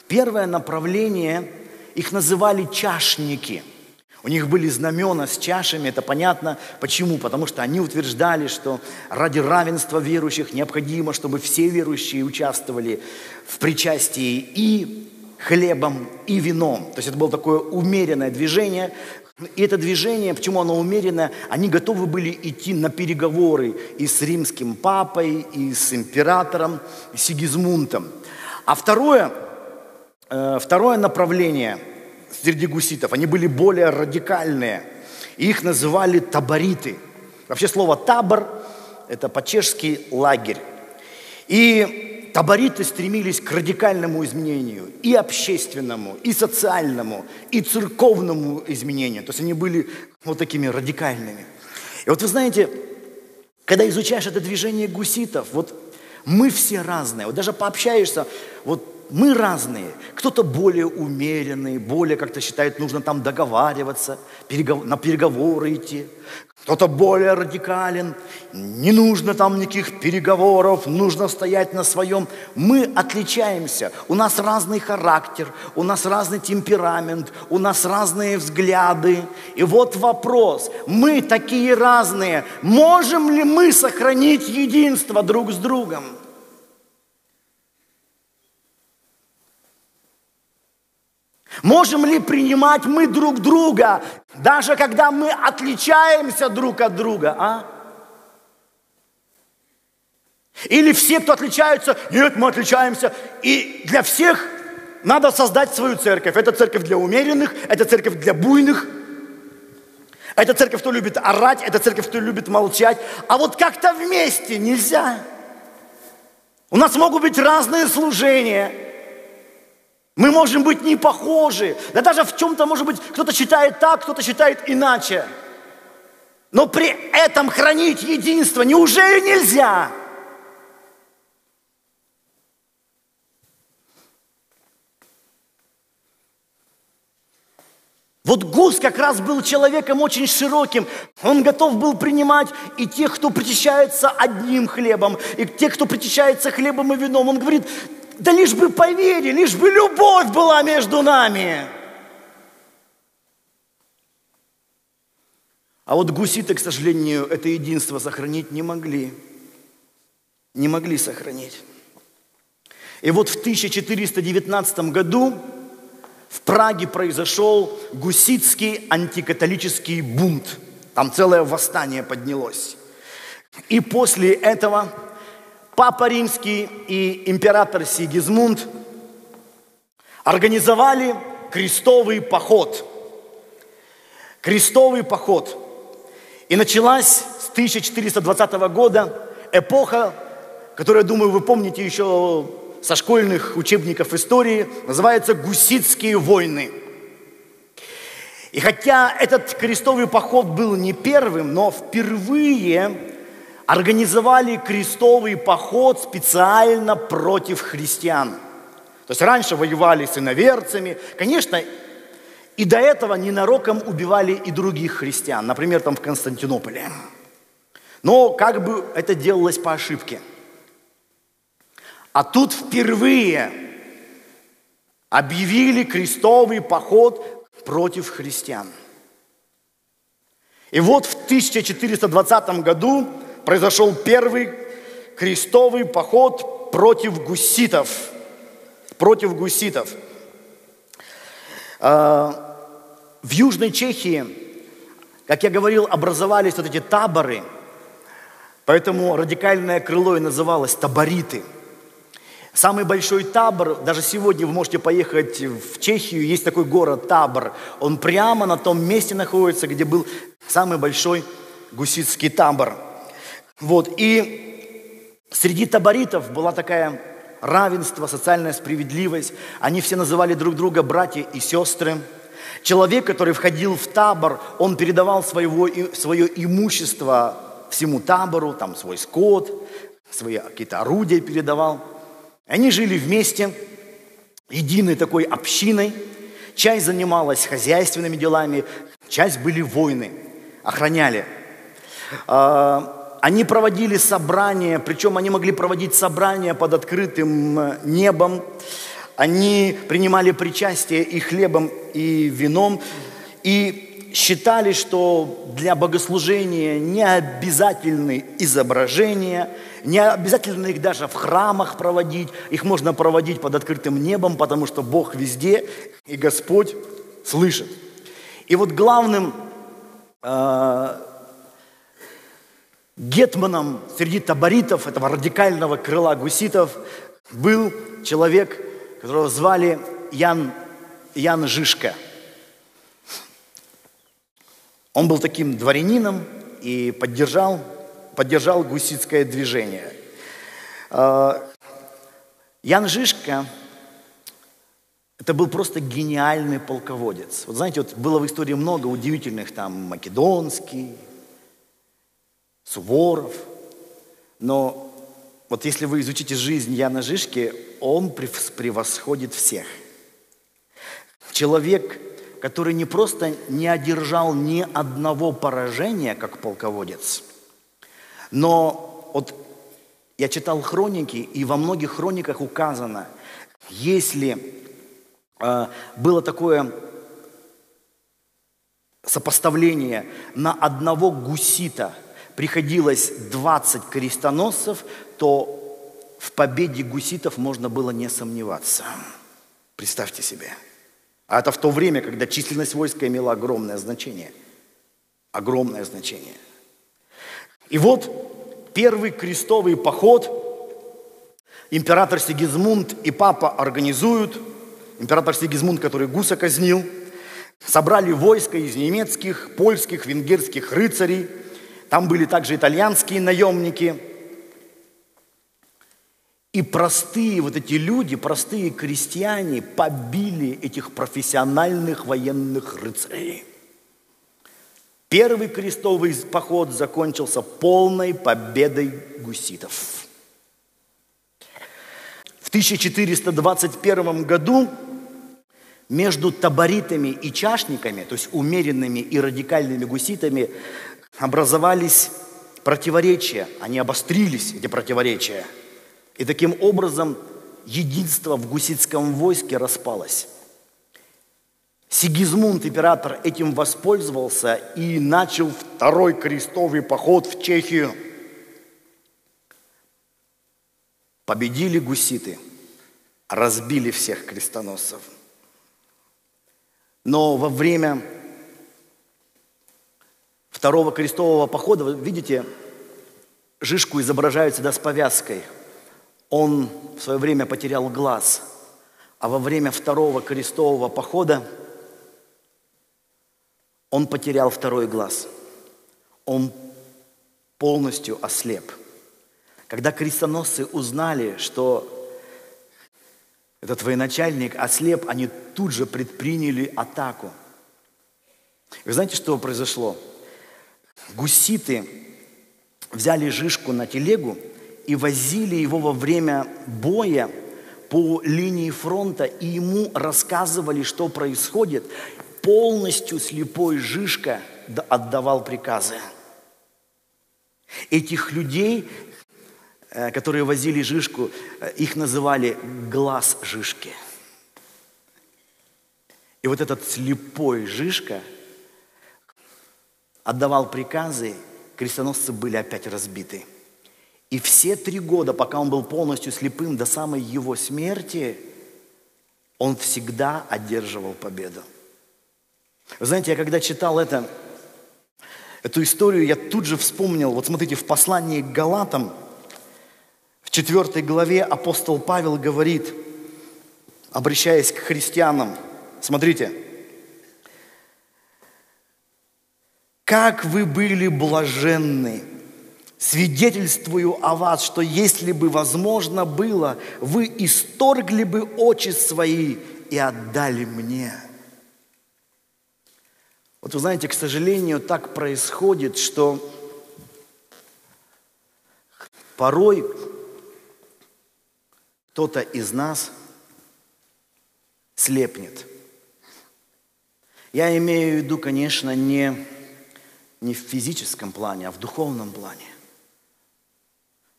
Первое направление, их называли чашники. У них были знамена с чашами, это понятно. Почему? Потому что они утверждали, что ради равенства верующих необходимо, чтобы все верующие участвовали в причастии и хлебом, и вином. То есть это было такое умеренное движение, и это движение, почему оно умеренное, они готовы были идти на переговоры и с римским папой, и с императором Сигизмунтом. А второе, э, второе направление среди гуситов, они были более радикальные. их называли табориты. Вообще слово табор – это по-чешски лагерь. И Табориты стремились к радикальному изменению, и общественному, и социальному, и церковному изменению. То есть они были вот такими радикальными. И вот вы знаете, когда изучаешь это движение гуситов, вот мы все разные. Вот даже пообщаешься, вот мы разные. Кто-то более умеренный, более как-то считает, нужно там договариваться, перегов... на переговоры идти. Кто-то более радикален, не нужно там никаких переговоров, нужно стоять на своем. Мы отличаемся, у нас разный характер, у нас разный темперамент, у нас разные взгляды. И вот вопрос, мы такие разные, можем ли мы сохранить единство друг с другом? Можем ли принимать мы друг друга, даже когда мы отличаемся друг от друга, а? Или все, кто отличаются, нет, мы отличаемся. И для всех надо создать свою церковь. Это церковь для умеренных, это церковь для буйных, это церковь, кто любит орать, это церковь, кто любит молчать. А вот как-то вместе нельзя. У нас могут быть разные служения – мы можем быть не похожи. Да даже в чем-то, может быть, кто-то считает так, кто-то считает иначе. Но при этом хранить единство неужели нельзя? Вот Гус как раз был человеком очень широким. Он готов был принимать и тех, кто причащается одним хлебом, и тех, кто причащается хлебом и вином. Он говорит, да лишь бы поверили, лишь бы любовь была между нами. А вот гуситы, к сожалению, это единство сохранить не могли. Не могли сохранить. И вот в 1419 году в Праге произошел гуситский антикатолический бунт. Там целое восстание поднялось. И после этого Папа Римский и император Сигизмунд организовали крестовый поход. Крестовый поход. И началась с 1420 года эпоха, которую, думаю, вы помните еще со школьных учебников истории, называется «Гуситские войны». И хотя этот крестовый поход был не первым, но впервые организовали крестовый поход специально против христиан. То есть раньше воевали с иноверцами. Конечно, и до этого ненароком убивали и других христиан, например, там в Константинополе. Но как бы это делалось по ошибке. А тут впервые объявили крестовый поход против христиан. И вот в 1420 году произошел первый крестовый поход против гуситов. Против гуситов. А, в Южной Чехии, как я говорил, образовались вот эти таборы, поэтому радикальное крыло и называлось табориты. Самый большой табор, даже сегодня вы можете поехать в Чехию, есть такой город Табор. Он прямо на том месте находится, где был самый большой гуситский табор. Вот, и среди таборитов была такая равенство, социальная справедливость. Они все называли друг друга братья и сестры. Человек, который входил в табор, он передавал своего, свое имущество всему табору, там свой скот, свои какие-то орудия передавал – они жили вместе, единой такой общиной. Часть занималась хозяйственными делами, часть были воины, охраняли. А, они проводили собрания, причем они могли проводить собрания под открытым э, небом. Они принимали причастие и хлебом, и вином. И считали, что для богослужения не обязательны изображения – не обязательно их даже в храмах проводить, их можно проводить под открытым небом, потому что Бог везде, и Господь слышит. И вот главным э, гетманом среди таборитов, этого радикального крыла гуситов, был человек, которого звали Ян, Ян Жишка. Он был таким дворянином и поддержал поддержал гуситское движение. А, Ян Жишка – это был просто гениальный полководец. Вот знаете, вот было в истории много удивительных, там, Македонский, Суворов, но вот если вы изучите жизнь Яна Жишки, он превосходит всех. Человек, который не просто не одержал ни одного поражения, как полководец – но вот я читал хроники, и во многих хрониках указано, если э, было такое сопоставление, на одного гусита приходилось 20 крестоносцев, то в победе гуситов можно было не сомневаться. Представьте себе. А это в то время, когда численность войска имела огромное значение. Огромное значение. И вот первый крестовый поход император Сигизмунд и папа организуют. Император Сигизмунд, который гуса казнил, собрали войско из немецких, польских, венгерских рыцарей. Там были также итальянские наемники. И простые вот эти люди, простые крестьяне побили этих профессиональных военных рыцарей. Первый крестовый поход закончился полной победой гуситов. В 1421 году между таборитами и чашниками, то есть умеренными и радикальными гуситами, образовались противоречия, они обострились, эти противоречия. И таким образом единство в гуситском войске распалось. Сигизмунд, император, этим воспользовался и начал второй крестовый поход в Чехию. Победили гуситы, разбили всех крестоносцев. Но во время второго крестового похода, видите, Жишку изображают всегда с повязкой. Он в свое время потерял глаз, а во время второго крестового похода – он потерял второй глаз. Он полностью ослеп. Когда крестоносцы узнали, что этот военачальник ослеп, они тут же предприняли атаку. Вы знаете, что произошло? Гуситы взяли Жишку на телегу и возили его во время боя по линии фронта, и ему рассказывали, что происходит полностью слепой Жишка отдавал приказы. Этих людей, э, которые возили Жишку, э, их называли глаз Жишки. И вот этот слепой Жишка отдавал приказы, крестоносцы были опять разбиты. И все три года, пока он был полностью слепым до самой его смерти, он всегда одерживал победу. Вы знаете, я когда читал это, эту историю, я тут же вспомнил, вот смотрите, в послании к Галатам, в четвертой главе апостол Павел говорит, обращаясь к христианам, смотрите, как вы были блаженны, свидетельствую о вас, что если бы возможно было, вы исторгли бы очи свои и отдали мне. Вот вы знаете, к сожалению, так происходит, что порой кто-то из нас слепнет. Я имею в виду, конечно, не, не в физическом плане, а в духовном плане.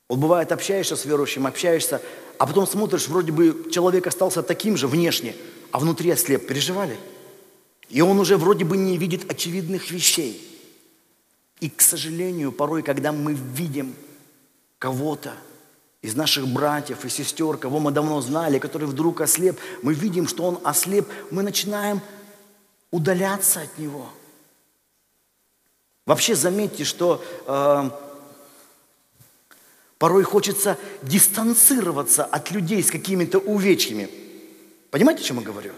Вот бывает, общаешься с верующим, общаешься, а потом смотришь, вроде бы человек остался таким же внешне, а внутри ослеп. Переживали? И он уже вроде бы не видит очевидных вещей. И, к сожалению, порой, когда мы видим кого-то, из наших братьев и сестер, кого мы давно знали, который вдруг ослеп, мы видим, что он ослеп, мы начинаем удаляться от него. Вообще заметьте, что э, порой хочется дистанцироваться от людей с какими-то увечьями. Понимаете, о чем я говорю?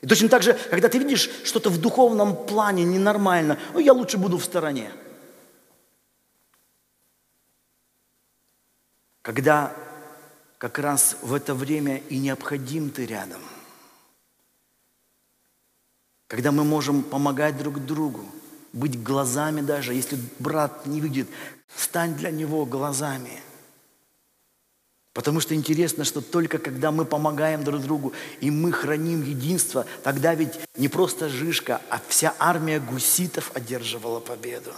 И точно так же, когда ты видишь что-то в духовном плане ненормально, ну я лучше буду в стороне. когда как раз в это время и необходим ты рядом. Когда мы можем помогать друг другу, быть глазами даже, если брат не видит, стань для него глазами. Потому что интересно, что только когда мы помогаем друг другу, и мы храним единство, тогда ведь не просто Жишка, а вся армия гуситов одерживала победу.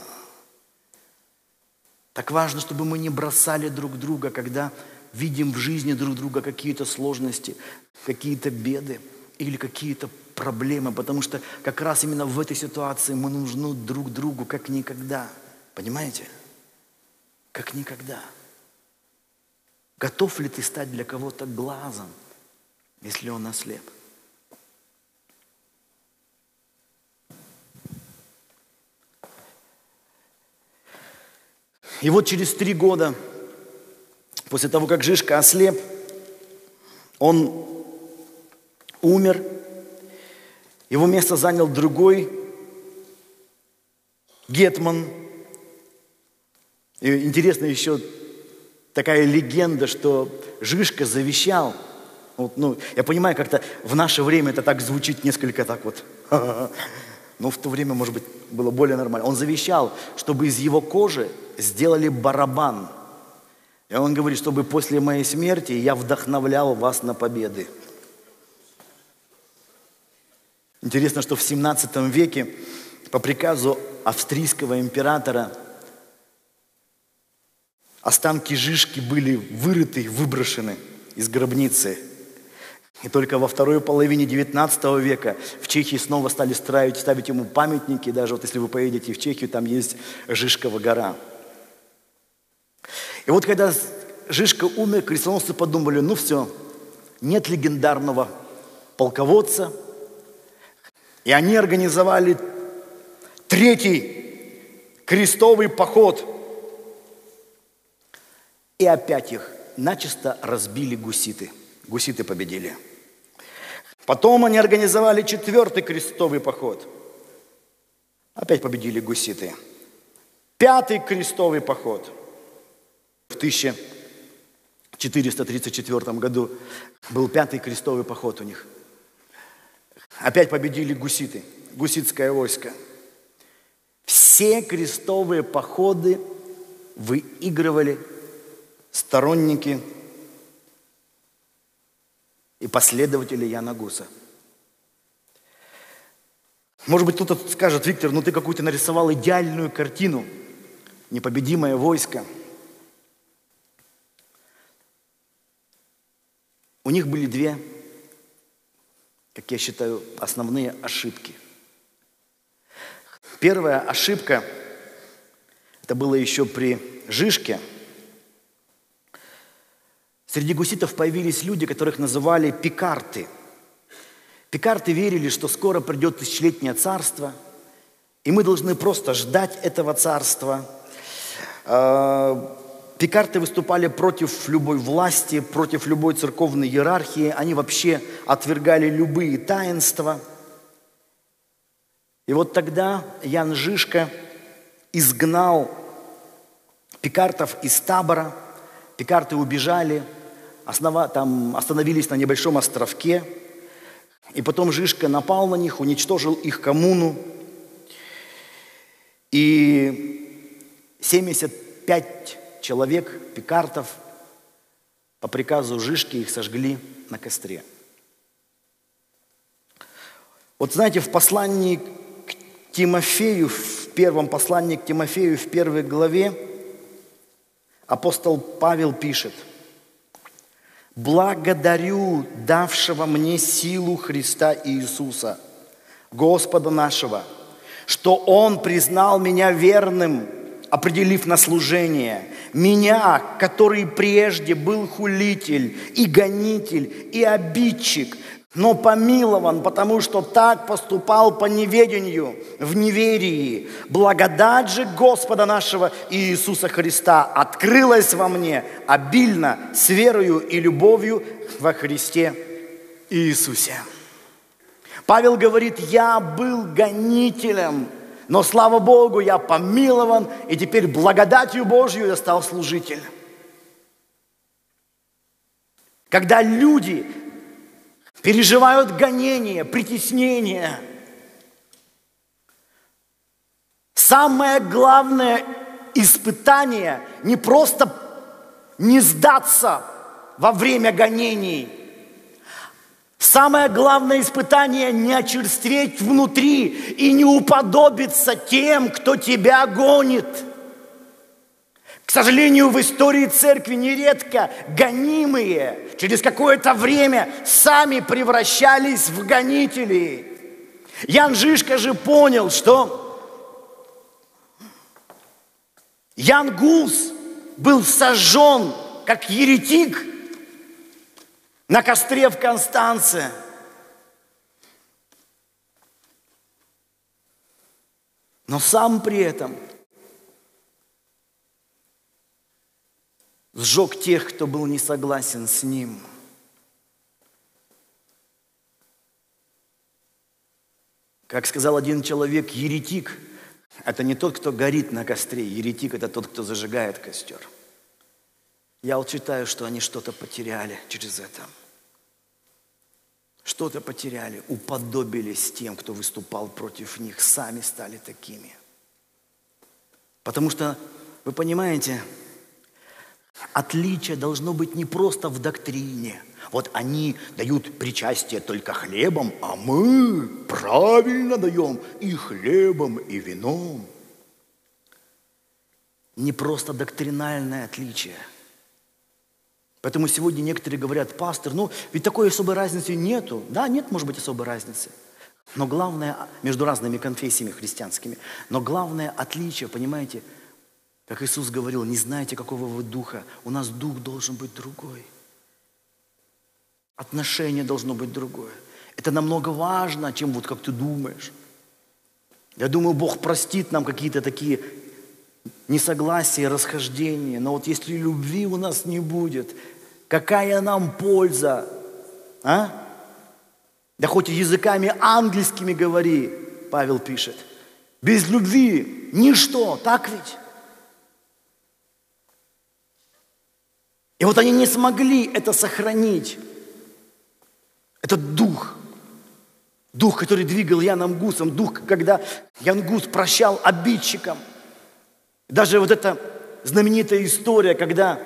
Так важно, чтобы мы не бросали друг друга, когда видим в жизни друг друга какие-то сложности, какие-то беды или какие-то проблемы, потому что как раз именно в этой ситуации мы нужны друг другу как никогда. Понимаете? Как никогда. Готов ли ты стать для кого-то глазом, если он ослеп? И вот через три года, после того, как Жишка ослеп, он умер, его место занял другой Гетман. И интересно еще такая легенда, что Жишка завещал, вот, ну, я понимаю, как-то в наше время это так звучит несколько так вот, но в то время, может быть, было более нормально. Он завещал, чтобы из его кожи сделали барабан. И он говорит, чтобы после моей смерти я вдохновлял вас на победы. Интересно, что в 17 веке по приказу австрийского императора останки Жишки были вырыты, выброшены из гробницы – и только во второй половине XIX века в Чехии снова стали ставить, ставить ему памятники. Даже вот если вы поедете в Чехию, там есть Жишкова гора. И вот когда Жишка умер, крестоносцы подумали, ну все, нет легендарного полководца. И они организовали третий крестовый поход. И опять их начисто разбили гуситы. Гуситы победили. Потом они организовали четвертый крестовый поход. Опять победили гуситы. Пятый крестовый поход. В 1434 году был пятый крестовый поход у них. Опять победили гуситы, гуситское войско. Все крестовые походы выигрывали сторонники и последователи Яна Гуса. Может быть, кто-то скажет, Виктор, ну ты какую-то нарисовал идеальную картину, непобедимое войско. У них были две, как я считаю, основные ошибки. Первая ошибка, это было еще при Жишке – Среди гуситов появились люди, которых называли пикарты. Пикарты верили, что скоро придет тысячелетнее царство, и мы должны просто ждать этого царства. Пикарты выступали против любой власти, против любой церковной иерархии. Они вообще отвергали любые таинства. И вот тогда Ян Жишка изгнал пикартов из табора. Пикарты убежали, основа, там остановились на небольшом островке. И потом Жишка напал на них, уничтожил их коммуну. И 75 человек, пикартов, по приказу Жишки их сожгли на костре. Вот знаете, в послании к Тимофею, в первом послании к Тимофею, в первой главе, апостол Павел пишет, «Благодарю давшего мне силу Христа Иисуса, Господа нашего, что Он признал меня верным, определив на служение, меня, который прежде был хулитель и гонитель и обидчик, но помилован, потому что так поступал по неведению, в неверии. Благодать же Господа нашего Иисуса Христа открылась во мне обильно с верою и любовью во Христе Иисусе. Павел говорит, я был гонителем, но слава Богу, я помилован, и теперь благодатью Божью я стал служителем. Когда люди переживают гонения, притеснения, самое главное испытание не просто не сдаться во время гонений – Самое главное испытание – не очерстветь внутри и не уподобиться тем, кто тебя гонит. К сожалению, в истории церкви нередко гонимые через какое-то время сами превращались в гонителей. Ян Жишка же понял, что Ян Гус был сожжен как еретик – на костре в Констанце. Но сам при этом сжег тех, кто был не согласен с ним. Как сказал один человек, еретик – это не тот, кто горит на костре, еретик – это тот, кто зажигает костер – я вот считаю, что они что-то потеряли через это. Что-то потеряли, уподобились тем, кто выступал против них, сами стали такими. Потому что, вы понимаете, отличие должно быть не просто в доктрине. Вот они дают причастие только хлебом, а мы правильно даем и хлебом, и вином. Не просто доктринальное отличие – Поэтому сегодня некоторые говорят, пастор, ну ведь такой особой разницы нету. Да, нет, может быть, особой разницы. Но главное, между разными конфессиями христианскими, но главное отличие, понимаете, как Иисус говорил, не знаете, какого вы духа, у нас дух должен быть другой. Отношение должно быть другое. Это намного важно, чем вот как ты думаешь. Я думаю, Бог простит нам какие-то такие несогласия, расхождения. Но вот если любви у нас не будет, Какая нам польза? А? Да хоть языками ангельскими говори, Павел пишет. Без любви ничто, так ведь? И вот они не смогли это сохранить. Этот дух, дух, который двигал Яном Гусом, дух, когда Ян Гус прощал обидчикам. Даже вот эта знаменитая история, когда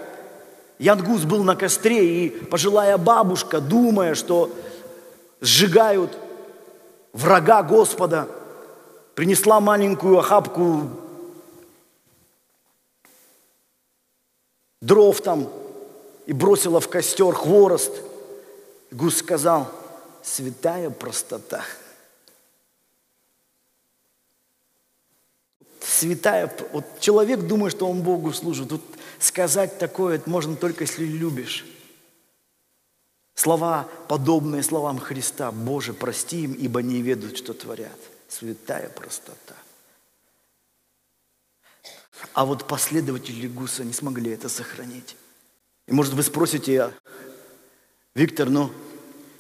Янгус был на костре, и пожилая бабушка, думая, что сжигают врага Господа, принесла маленькую охапку дров там и бросила в костер хворост. Гус сказал, святая простота. Святая, вот человек думает, что он Богу служит. Вот сказать такое можно только, если любишь. Слова, подобные словам Христа. Боже, прости им, ибо не ведут, что творят. Святая простота. А вот последователи Гуса не смогли это сохранить. И может вы спросите, Виктор, ну,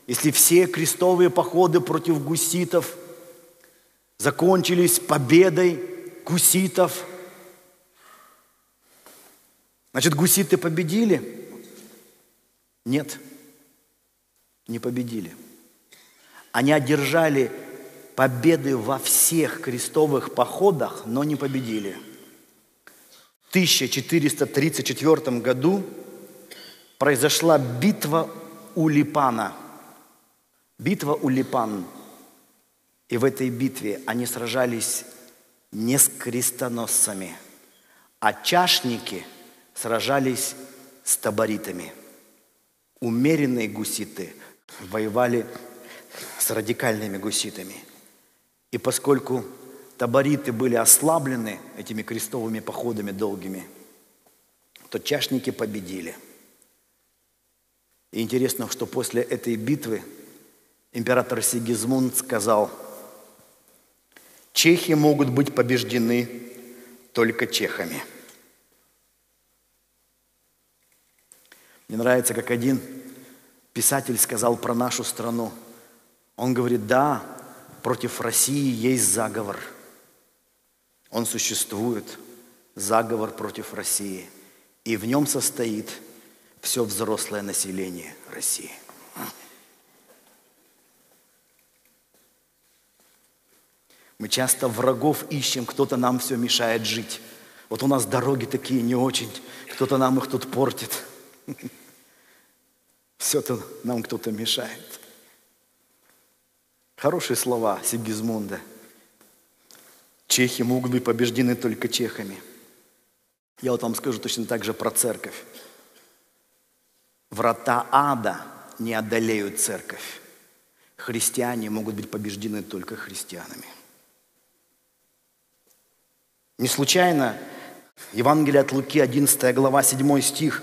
если все крестовые походы против гуситов закончились победой гуситов, значит, гуситы победили? Нет, не победили. Они одержали победы во всех крестовых походах, но не победили. В 1434 году произошла битва у Липана. Битва у Липан. И в этой битве они сражались не с крестоносцами, а чашники сражались с таборитами. Умеренные гуситы воевали с радикальными гуситами. И поскольку табориты были ослаблены этими крестовыми походами долгими, то чашники победили. И интересно, что после этой битвы император Сигизмунд сказал, чехи могут быть побеждены только чехами. Мне нравится, как один писатель сказал про нашу страну. Он говорит, да, против России есть заговор. Он существует, заговор против России. И в нем состоит все взрослое население России. Мы часто врагов ищем, кто-то нам все мешает жить. Вот у нас дороги такие не очень, кто-то нам их тут портит. Все-то нам кто-то мешает. Хорошие слова Сигизмунда. Чехи могут быть побеждены только чехами. Я вот вам скажу точно так же про церковь. Врата ада не одолеют церковь. Христиане могут быть побеждены только христианами. Не случайно Евангелие от Луки, 11 глава, 7 стих,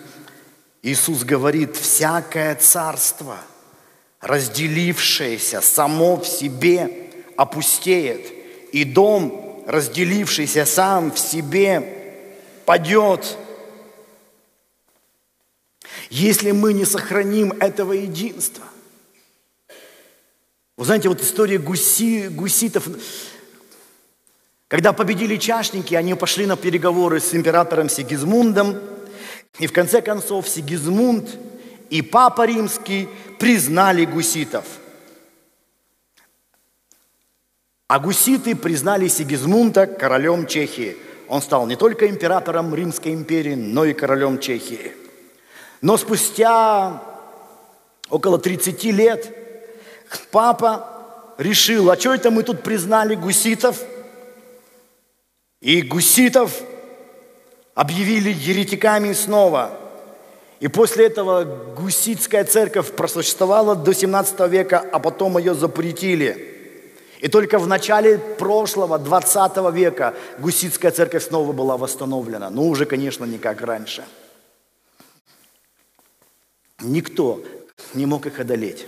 Иисус говорит, «Всякое царство – разделившееся само в себе опустеет, и дом, разделившийся сам в себе, падет. Если мы не сохраним этого единства. Вы знаете, вот история гуси, гуситов, когда победили чашники, они пошли на переговоры с императором Сигизмундом, и в конце концов Сигизмунд и Папа Римский признали гуситов. А гуситы признали Сигизмунда королем Чехии. Он стал не только императором Римской империи, но и королем Чехии. Но спустя около 30 лет папа решил, а что это мы тут признали гуситов? И гуситов объявили еретиками снова – и после этого гуситская церковь просуществовала до 17 века, а потом ее запретили. И только в начале прошлого, 20 века, гуситская церковь снова была восстановлена. Но уже, конечно, не как раньше. Никто не мог их одолеть.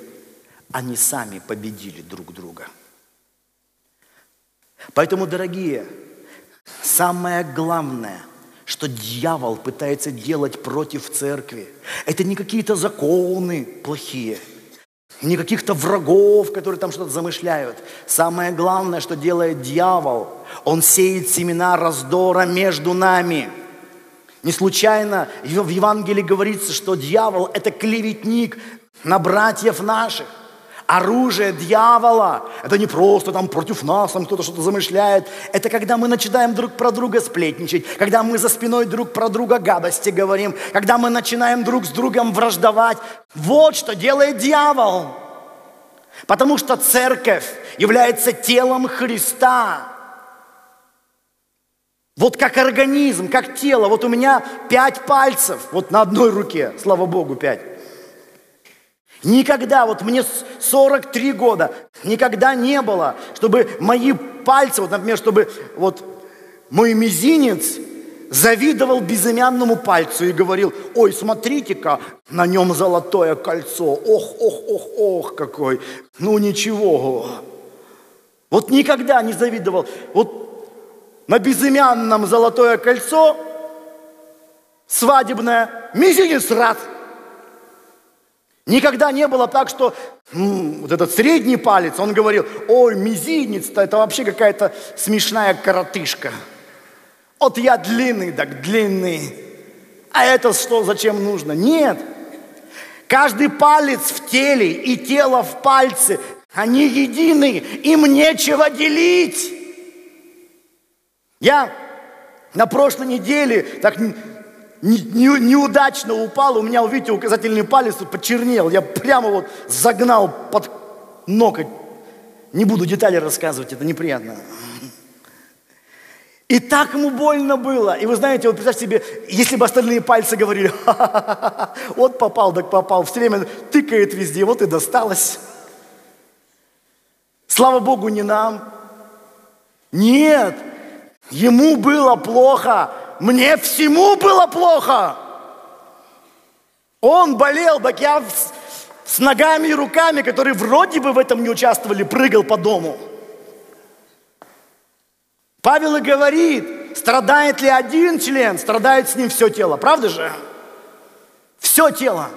Они сами победили друг друга. Поэтому, дорогие, самое главное – что дьявол пытается делать против церкви. Это не какие-то законы плохие, не каких-то врагов, которые там что-то замышляют. Самое главное, что делает дьявол, он сеет семена раздора между нами. Не случайно в Евангелии говорится, что дьявол – это клеветник на братьев наших. Оружие дьявола – это не просто там против нас, там кто-то что-то замышляет. Это когда мы начинаем друг про друга сплетничать, когда мы за спиной друг про друга гадости говорим, когда мы начинаем друг с другом враждовать. Вот что делает дьявол. Потому что церковь является телом Христа. Вот как организм, как тело. Вот у меня пять пальцев, вот на одной руке, слава Богу, пять. Никогда, вот мне 43 года, никогда не было, чтобы мои пальцы, вот, например, чтобы вот мой мизинец завидовал безымянному пальцу и говорил, ой, смотрите-ка, на нем золотое кольцо, ох, ох, ох, ох, какой, ну ничего. Вот никогда не завидовал. Вот на безымянном золотое кольцо, свадебное, мизинец рад. Никогда не было так, что м, вот этот средний палец, он говорил, ой, мизинец-то это вообще какая-то смешная коротышка. Вот я длинный, так длинный. А это что, зачем нужно? Нет. Каждый палец в теле и тело в пальце, они едины, им нечего делить. Я на прошлой неделе так неудачно упал, у меня, видите, указательный палец почернел. Я прямо вот загнал под ноготь. Не буду детали рассказывать, это неприятно. И так ему больно было. И вы знаете, вот представьте себе, если бы остальные пальцы говорили, вот попал, так попал, все время тыкает везде, вот и досталось. Слава Богу, не нам. Нет, ему было плохо, мне всему было плохо. Он болел, так я с ногами и руками, которые вроде бы в этом не участвовали, прыгал по дому. Павел и говорит, страдает ли один член, страдает с ним все тело. Правда же? Все тело.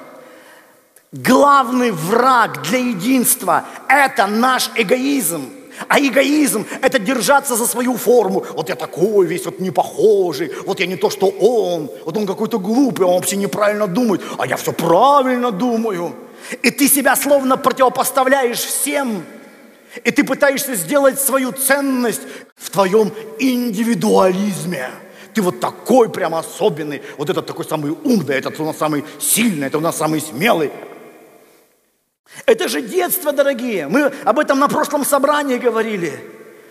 Главный враг для единства – это наш эгоизм. А эгоизм – это держаться за свою форму. Вот я такой весь, вот не похожий, вот я не то, что он. Вот он какой-то глупый, он вообще неправильно думает, а я все правильно думаю. И ты себя словно противопоставляешь всем – и ты пытаешься сделать свою ценность в твоем индивидуализме. Ты вот такой прям особенный, вот этот такой самый умный, этот у нас самый сильный, это у нас самый смелый. Это же детство, дорогие. Мы об этом на прошлом собрании говорили.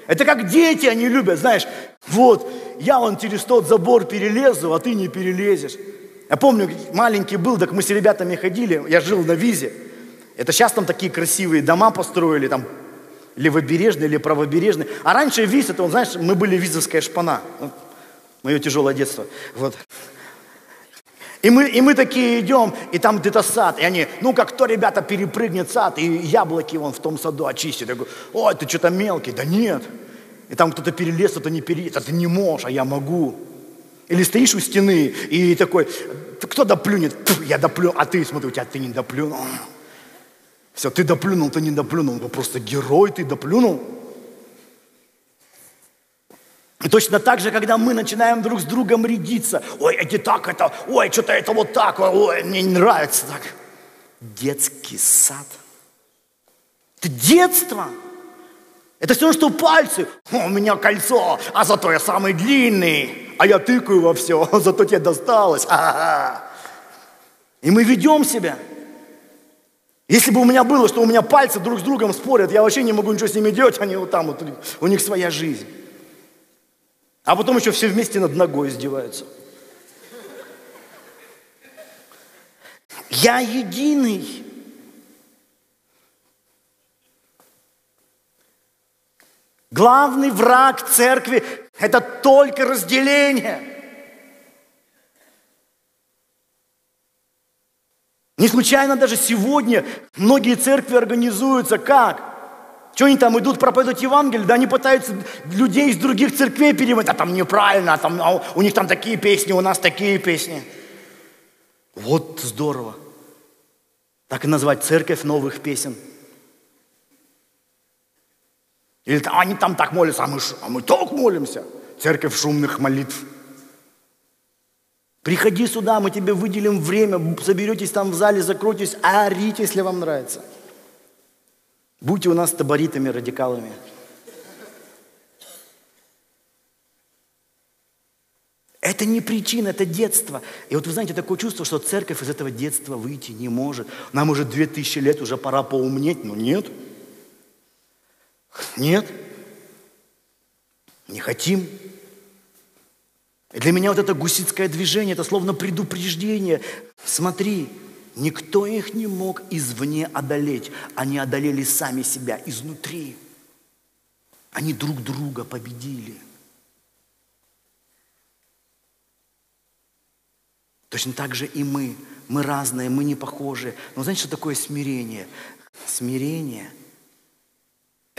Это как дети, они любят, знаешь, вот, я вон через тот забор перелезу, а ты не перелезешь. Я помню, маленький был, так мы с ребятами ходили, я жил на визе. Это сейчас там такие красивые дома построили, там левобережный или правобережный. А раньше виз, это, знаешь, мы были визовская шпана. Мое тяжелое детство. Вот. И мы, и мы такие идем, и там где-то сад, и они, ну как кто, ребята, перепрыгнет сад, и яблоки вон в том саду очистит. Я говорю, ой, ты что-то мелкий. Да нет. И там кто-то перелез, кто-то не перелез. А ты не можешь, а я могу. Или стоишь у стены, и такой, кто доплюнет? Я доплю, а ты, смотри, у тебя ты не доплюнул. Все, ты доплюнул, ты не доплюнул, вы просто герой, ты доплюнул. И точно так же, когда мы начинаем друг с другом рядиться, ой, эти так это, ой, что-то это вот так, ой, мне не нравится так. Детский сад. Это детство. Это все, что пальцы. О, у меня кольцо, а зато я самый длинный. А я тыкаю во все, а зато тебе досталось. Ха-ха-ха. И мы ведем себя. Если бы у меня было, что у меня пальцы друг с другом спорят, я вообще не могу ничего с ними делать, они вот там вот, у них своя жизнь. А потом еще все вместе над ногой издеваются. Я единый. Главный враг церкви – это только разделение – Не случайно даже сегодня многие церкви организуются как? Что они там идут проповедовать Евангелие? Да они пытаются людей из других церквей переводить. А там неправильно, а там, а у них там такие песни, у нас такие песни. Вот здорово. Так и назвать церковь новых песен. Или они там так молятся, а мы, а мы так молимся. Церковь шумных молитв. Приходи сюда, мы тебе выделим время, соберетесь там в зале, закройтесь, а орите, если вам нравится. Будьте у нас таборитами, радикалами. Это не причина, это детство. И вот вы знаете, такое чувство, что церковь из этого детства выйти не может. Нам уже две тысячи лет, уже пора поумнеть. Но нет. Нет. Не хотим. И для меня вот это гусицкое движение, это словно предупреждение. Смотри, никто их не мог извне одолеть. Они одолели сами себя изнутри. Они друг друга победили. Точно так же и мы. Мы разные, мы не похожи. Но знаете, что такое смирение? Смирение –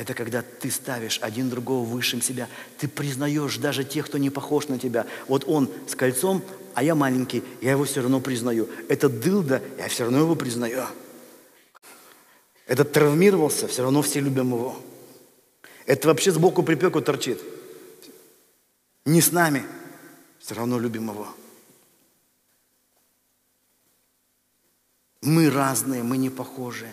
Это когда ты ставишь один другого выше себя. Ты признаешь даже тех, кто не похож на тебя. Вот он с кольцом, а я маленький, я его все равно признаю. Этот дылда, я все равно его признаю. Этот травмировался, все равно все любим его. Это вообще сбоку припеку торчит. Не с нами, все равно любим его. Мы разные, мы не похожие.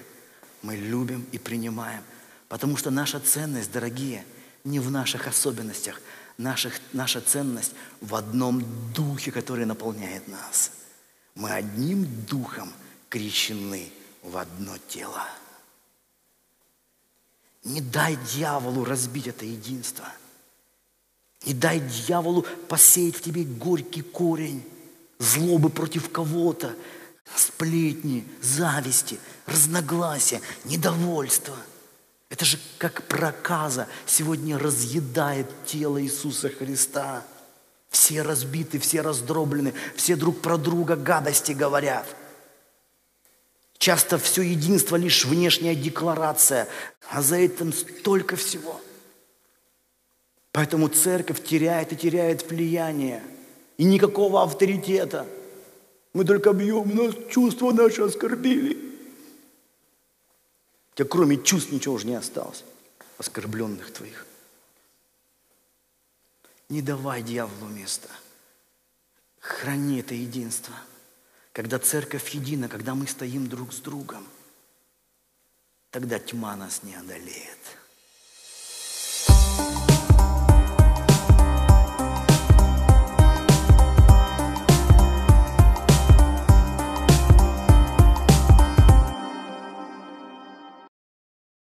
Мы любим и принимаем. Потому что наша ценность, дорогие, не в наших особенностях. Наших, наша ценность в одном духе, который наполняет нас. Мы одним духом крещены в одно тело. Не дай дьяволу разбить это единство. Не дай дьяволу посеять в тебе горький корень злобы против кого-то, сплетни, зависти, разногласия, недовольства. Это же как проказа сегодня разъедает тело Иисуса Христа. Все разбиты, все раздроблены, все друг про друга гадости говорят. Часто все единство лишь внешняя декларация, а за этим столько всего. Поэтому церковь теряет и теряет влияние. И никакого авторитета – мы только бьем, нас чувства наши оскорбили. Тебя кроме чувств ничего уже не осталось, оскорбленных твоих. Не давай дьяволу места. Храни это единство. Когда церковь едина, когда мы стоим друг с другом, тогда тьма нас не одолеет.